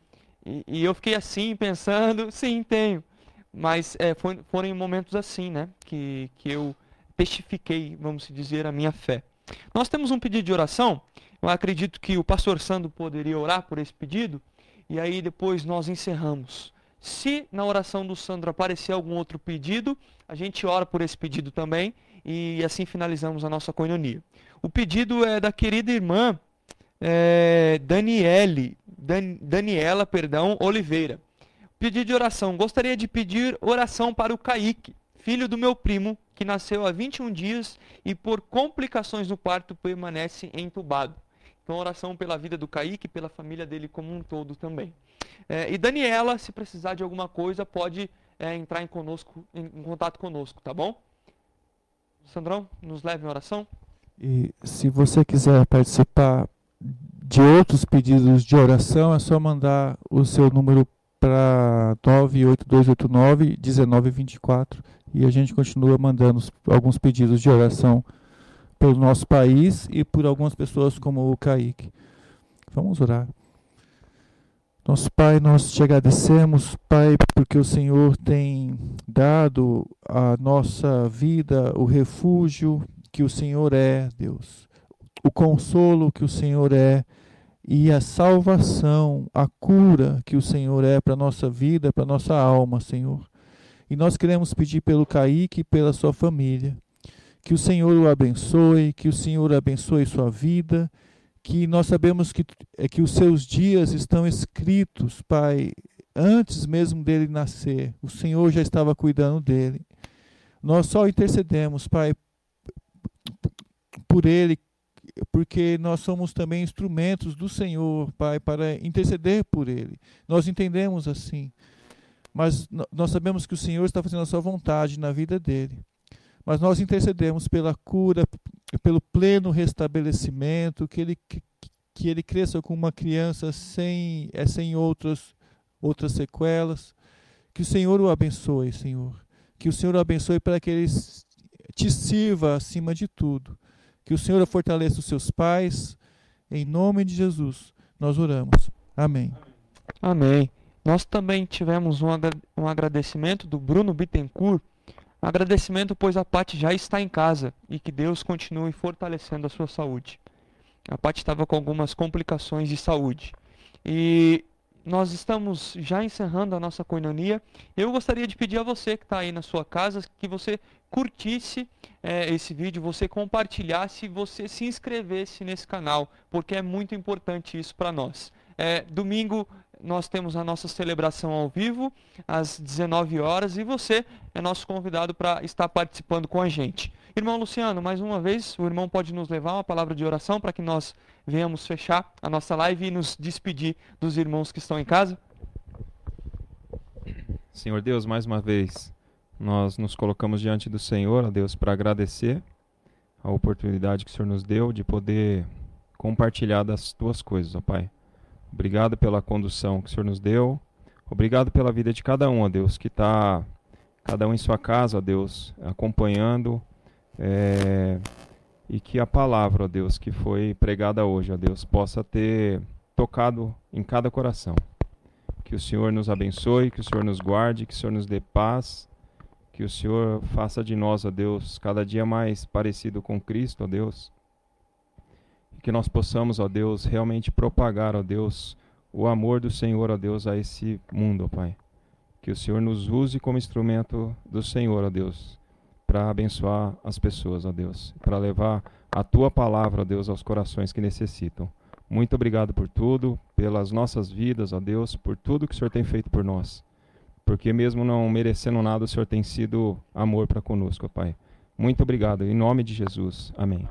A: E, e eu fiquei assim, pensando, <laughs> sim, tenho. Mas é, foi, foram momentos assim, né, que, que eu testifiquei, vamos dizer, a minha fé. Nós temos um pedido de oração. Eu acredito que o pastor Sandro poderia orar por esse pedido. E aí depois nós encerramos. Se na oração do Sandro aparecer algum outro pedido, a gente ora por esse pedido também e assim finalizamos a nossa coinonia. O pedido é da querida irmã é, Daniele, Dan, Daniela, perdão, Oliveira. Pedido de oração. Gostaria de pedir oração para o Kaique, filho do meu primo, que nasceu há 21 dias e por complicações no parto permanece entubado. Então, oração pela vida do Kaique e pela família dele como um todo também. É, e Daniela, se precisar de alguma coisa, pode é, entrar em, conosco, em, em contato conosco, tá bom? Sandrão, nos leve em oração.
D: E se você quiser participar de outros pedidos de oração, é só mandar o seu número para 98289 1924 e a gente continua mandando alguns pedidos de oração pelo nosso país e por algumas pessoas como o Kaique. Vamos orar. Nosso Pai, nós te agradecemos, Pai, porque o Senhor tem dado à nossa vida o refúgio que o Senhor é, Deus, o consolo que o Senhor é e a salvação, a cura que o Senhor é para a nossa vida, para a nossa alma, Senhor. E nós queremos pedir pelo Kaique e pela sua família, que o Senhor o abençoe, que o Senhor abençoe sua vida, que nós sabemos que, é, que os seus dias estão escritos, Pai, antes mesmo dele nascer. O Senhor já estava cuidando dele. Nós só intercedemos, Pai, por ele, porque nós somos também instrumentos do Senhor, Pai, para interceder por ele. Nós entendemos assim. Mas nós sabemos que o Senhor está fazendo a sua vontade na vida dele. Mas nós intercedemos pela cura, pelo pleno restabelecimento, que ele, que, ele cresça como uma criança sem, é, sem outras, outras sequelas. Que o Senhor o abençoe, Senhor. Que o Senhor o abençoe para que ele te sirva acima de tudo. Que o Senhor fortaleça os seus pais. Em nome de Jesus, nós oramos. Amém.
A: Amém. Nós também tivemos um, agradecimento do Bruno Bittencourt. Agradecimento, pois a Paty já está em casa e que Deus continue fortalecendo a sua saúde. A Paty estava com algumas complicações de saúde. E nós estamos já encerrando a nossa coinonia. Eu gostaria de pedir a você que está aí na sua casa que você curtisse é, esse vídeo, você compartilhasse, você se inscrevesse nesse canal, porque é muito importante isso para nós. É, domingo nós temos a nossa celebração ao vivo às 19 horas e você é nosso convidado para estar participando com a gente. Irmão Luciano, mais uma vez, o irmão pode nos levar uma palavra de oração para que nós venhamos fechar a nossa live e nos despedir dos irmãos que estão em casa?
B: Senhor Deus, mais uma vez, nós nos colocamos diante do Senhor, ó Deus, para agradecer a oportunidade que o Senhor nos deu de poder compartilhar das tuas coisas, ó Pai. Obrigado pela condução que o Senhor nos deu. Obrigado pela vida de cada um, ó Deus, que está cada um em sua casa, ó Deus, acompanhando. É, e que a palavra, ó Deus, que foi pregada hoje, ó Deus, possa ter tocado em cada coração. Que o Senhor nos abençoe, que o Senhor nos guarde, que o Senhor nos dê paz, que o Senhor faça de nós, ó Deus, cada dia mais parecido com Cristo, ó Deus que nós possamos, ó Deus, realmente propagar, ó Deus, o amor do Senhor, ó Deus, a esse mundo, ó Pai. Que o Senhor nos use como instrumento do Senhor, ó Deus, para abençoar as pessoas, ó Deus, para levar a tua palavra, ó Deus, aos corações que necessitam. Muito obrigado por tudo, pelas nossas vidas, ó Deus, por tudo que o Senhor tem feito por nós. Porque mesmo não merecendo nada, o Senhor tem sido amor para conosco, ó Pai. Muito obrigado. Em nome de Jesus. Amém.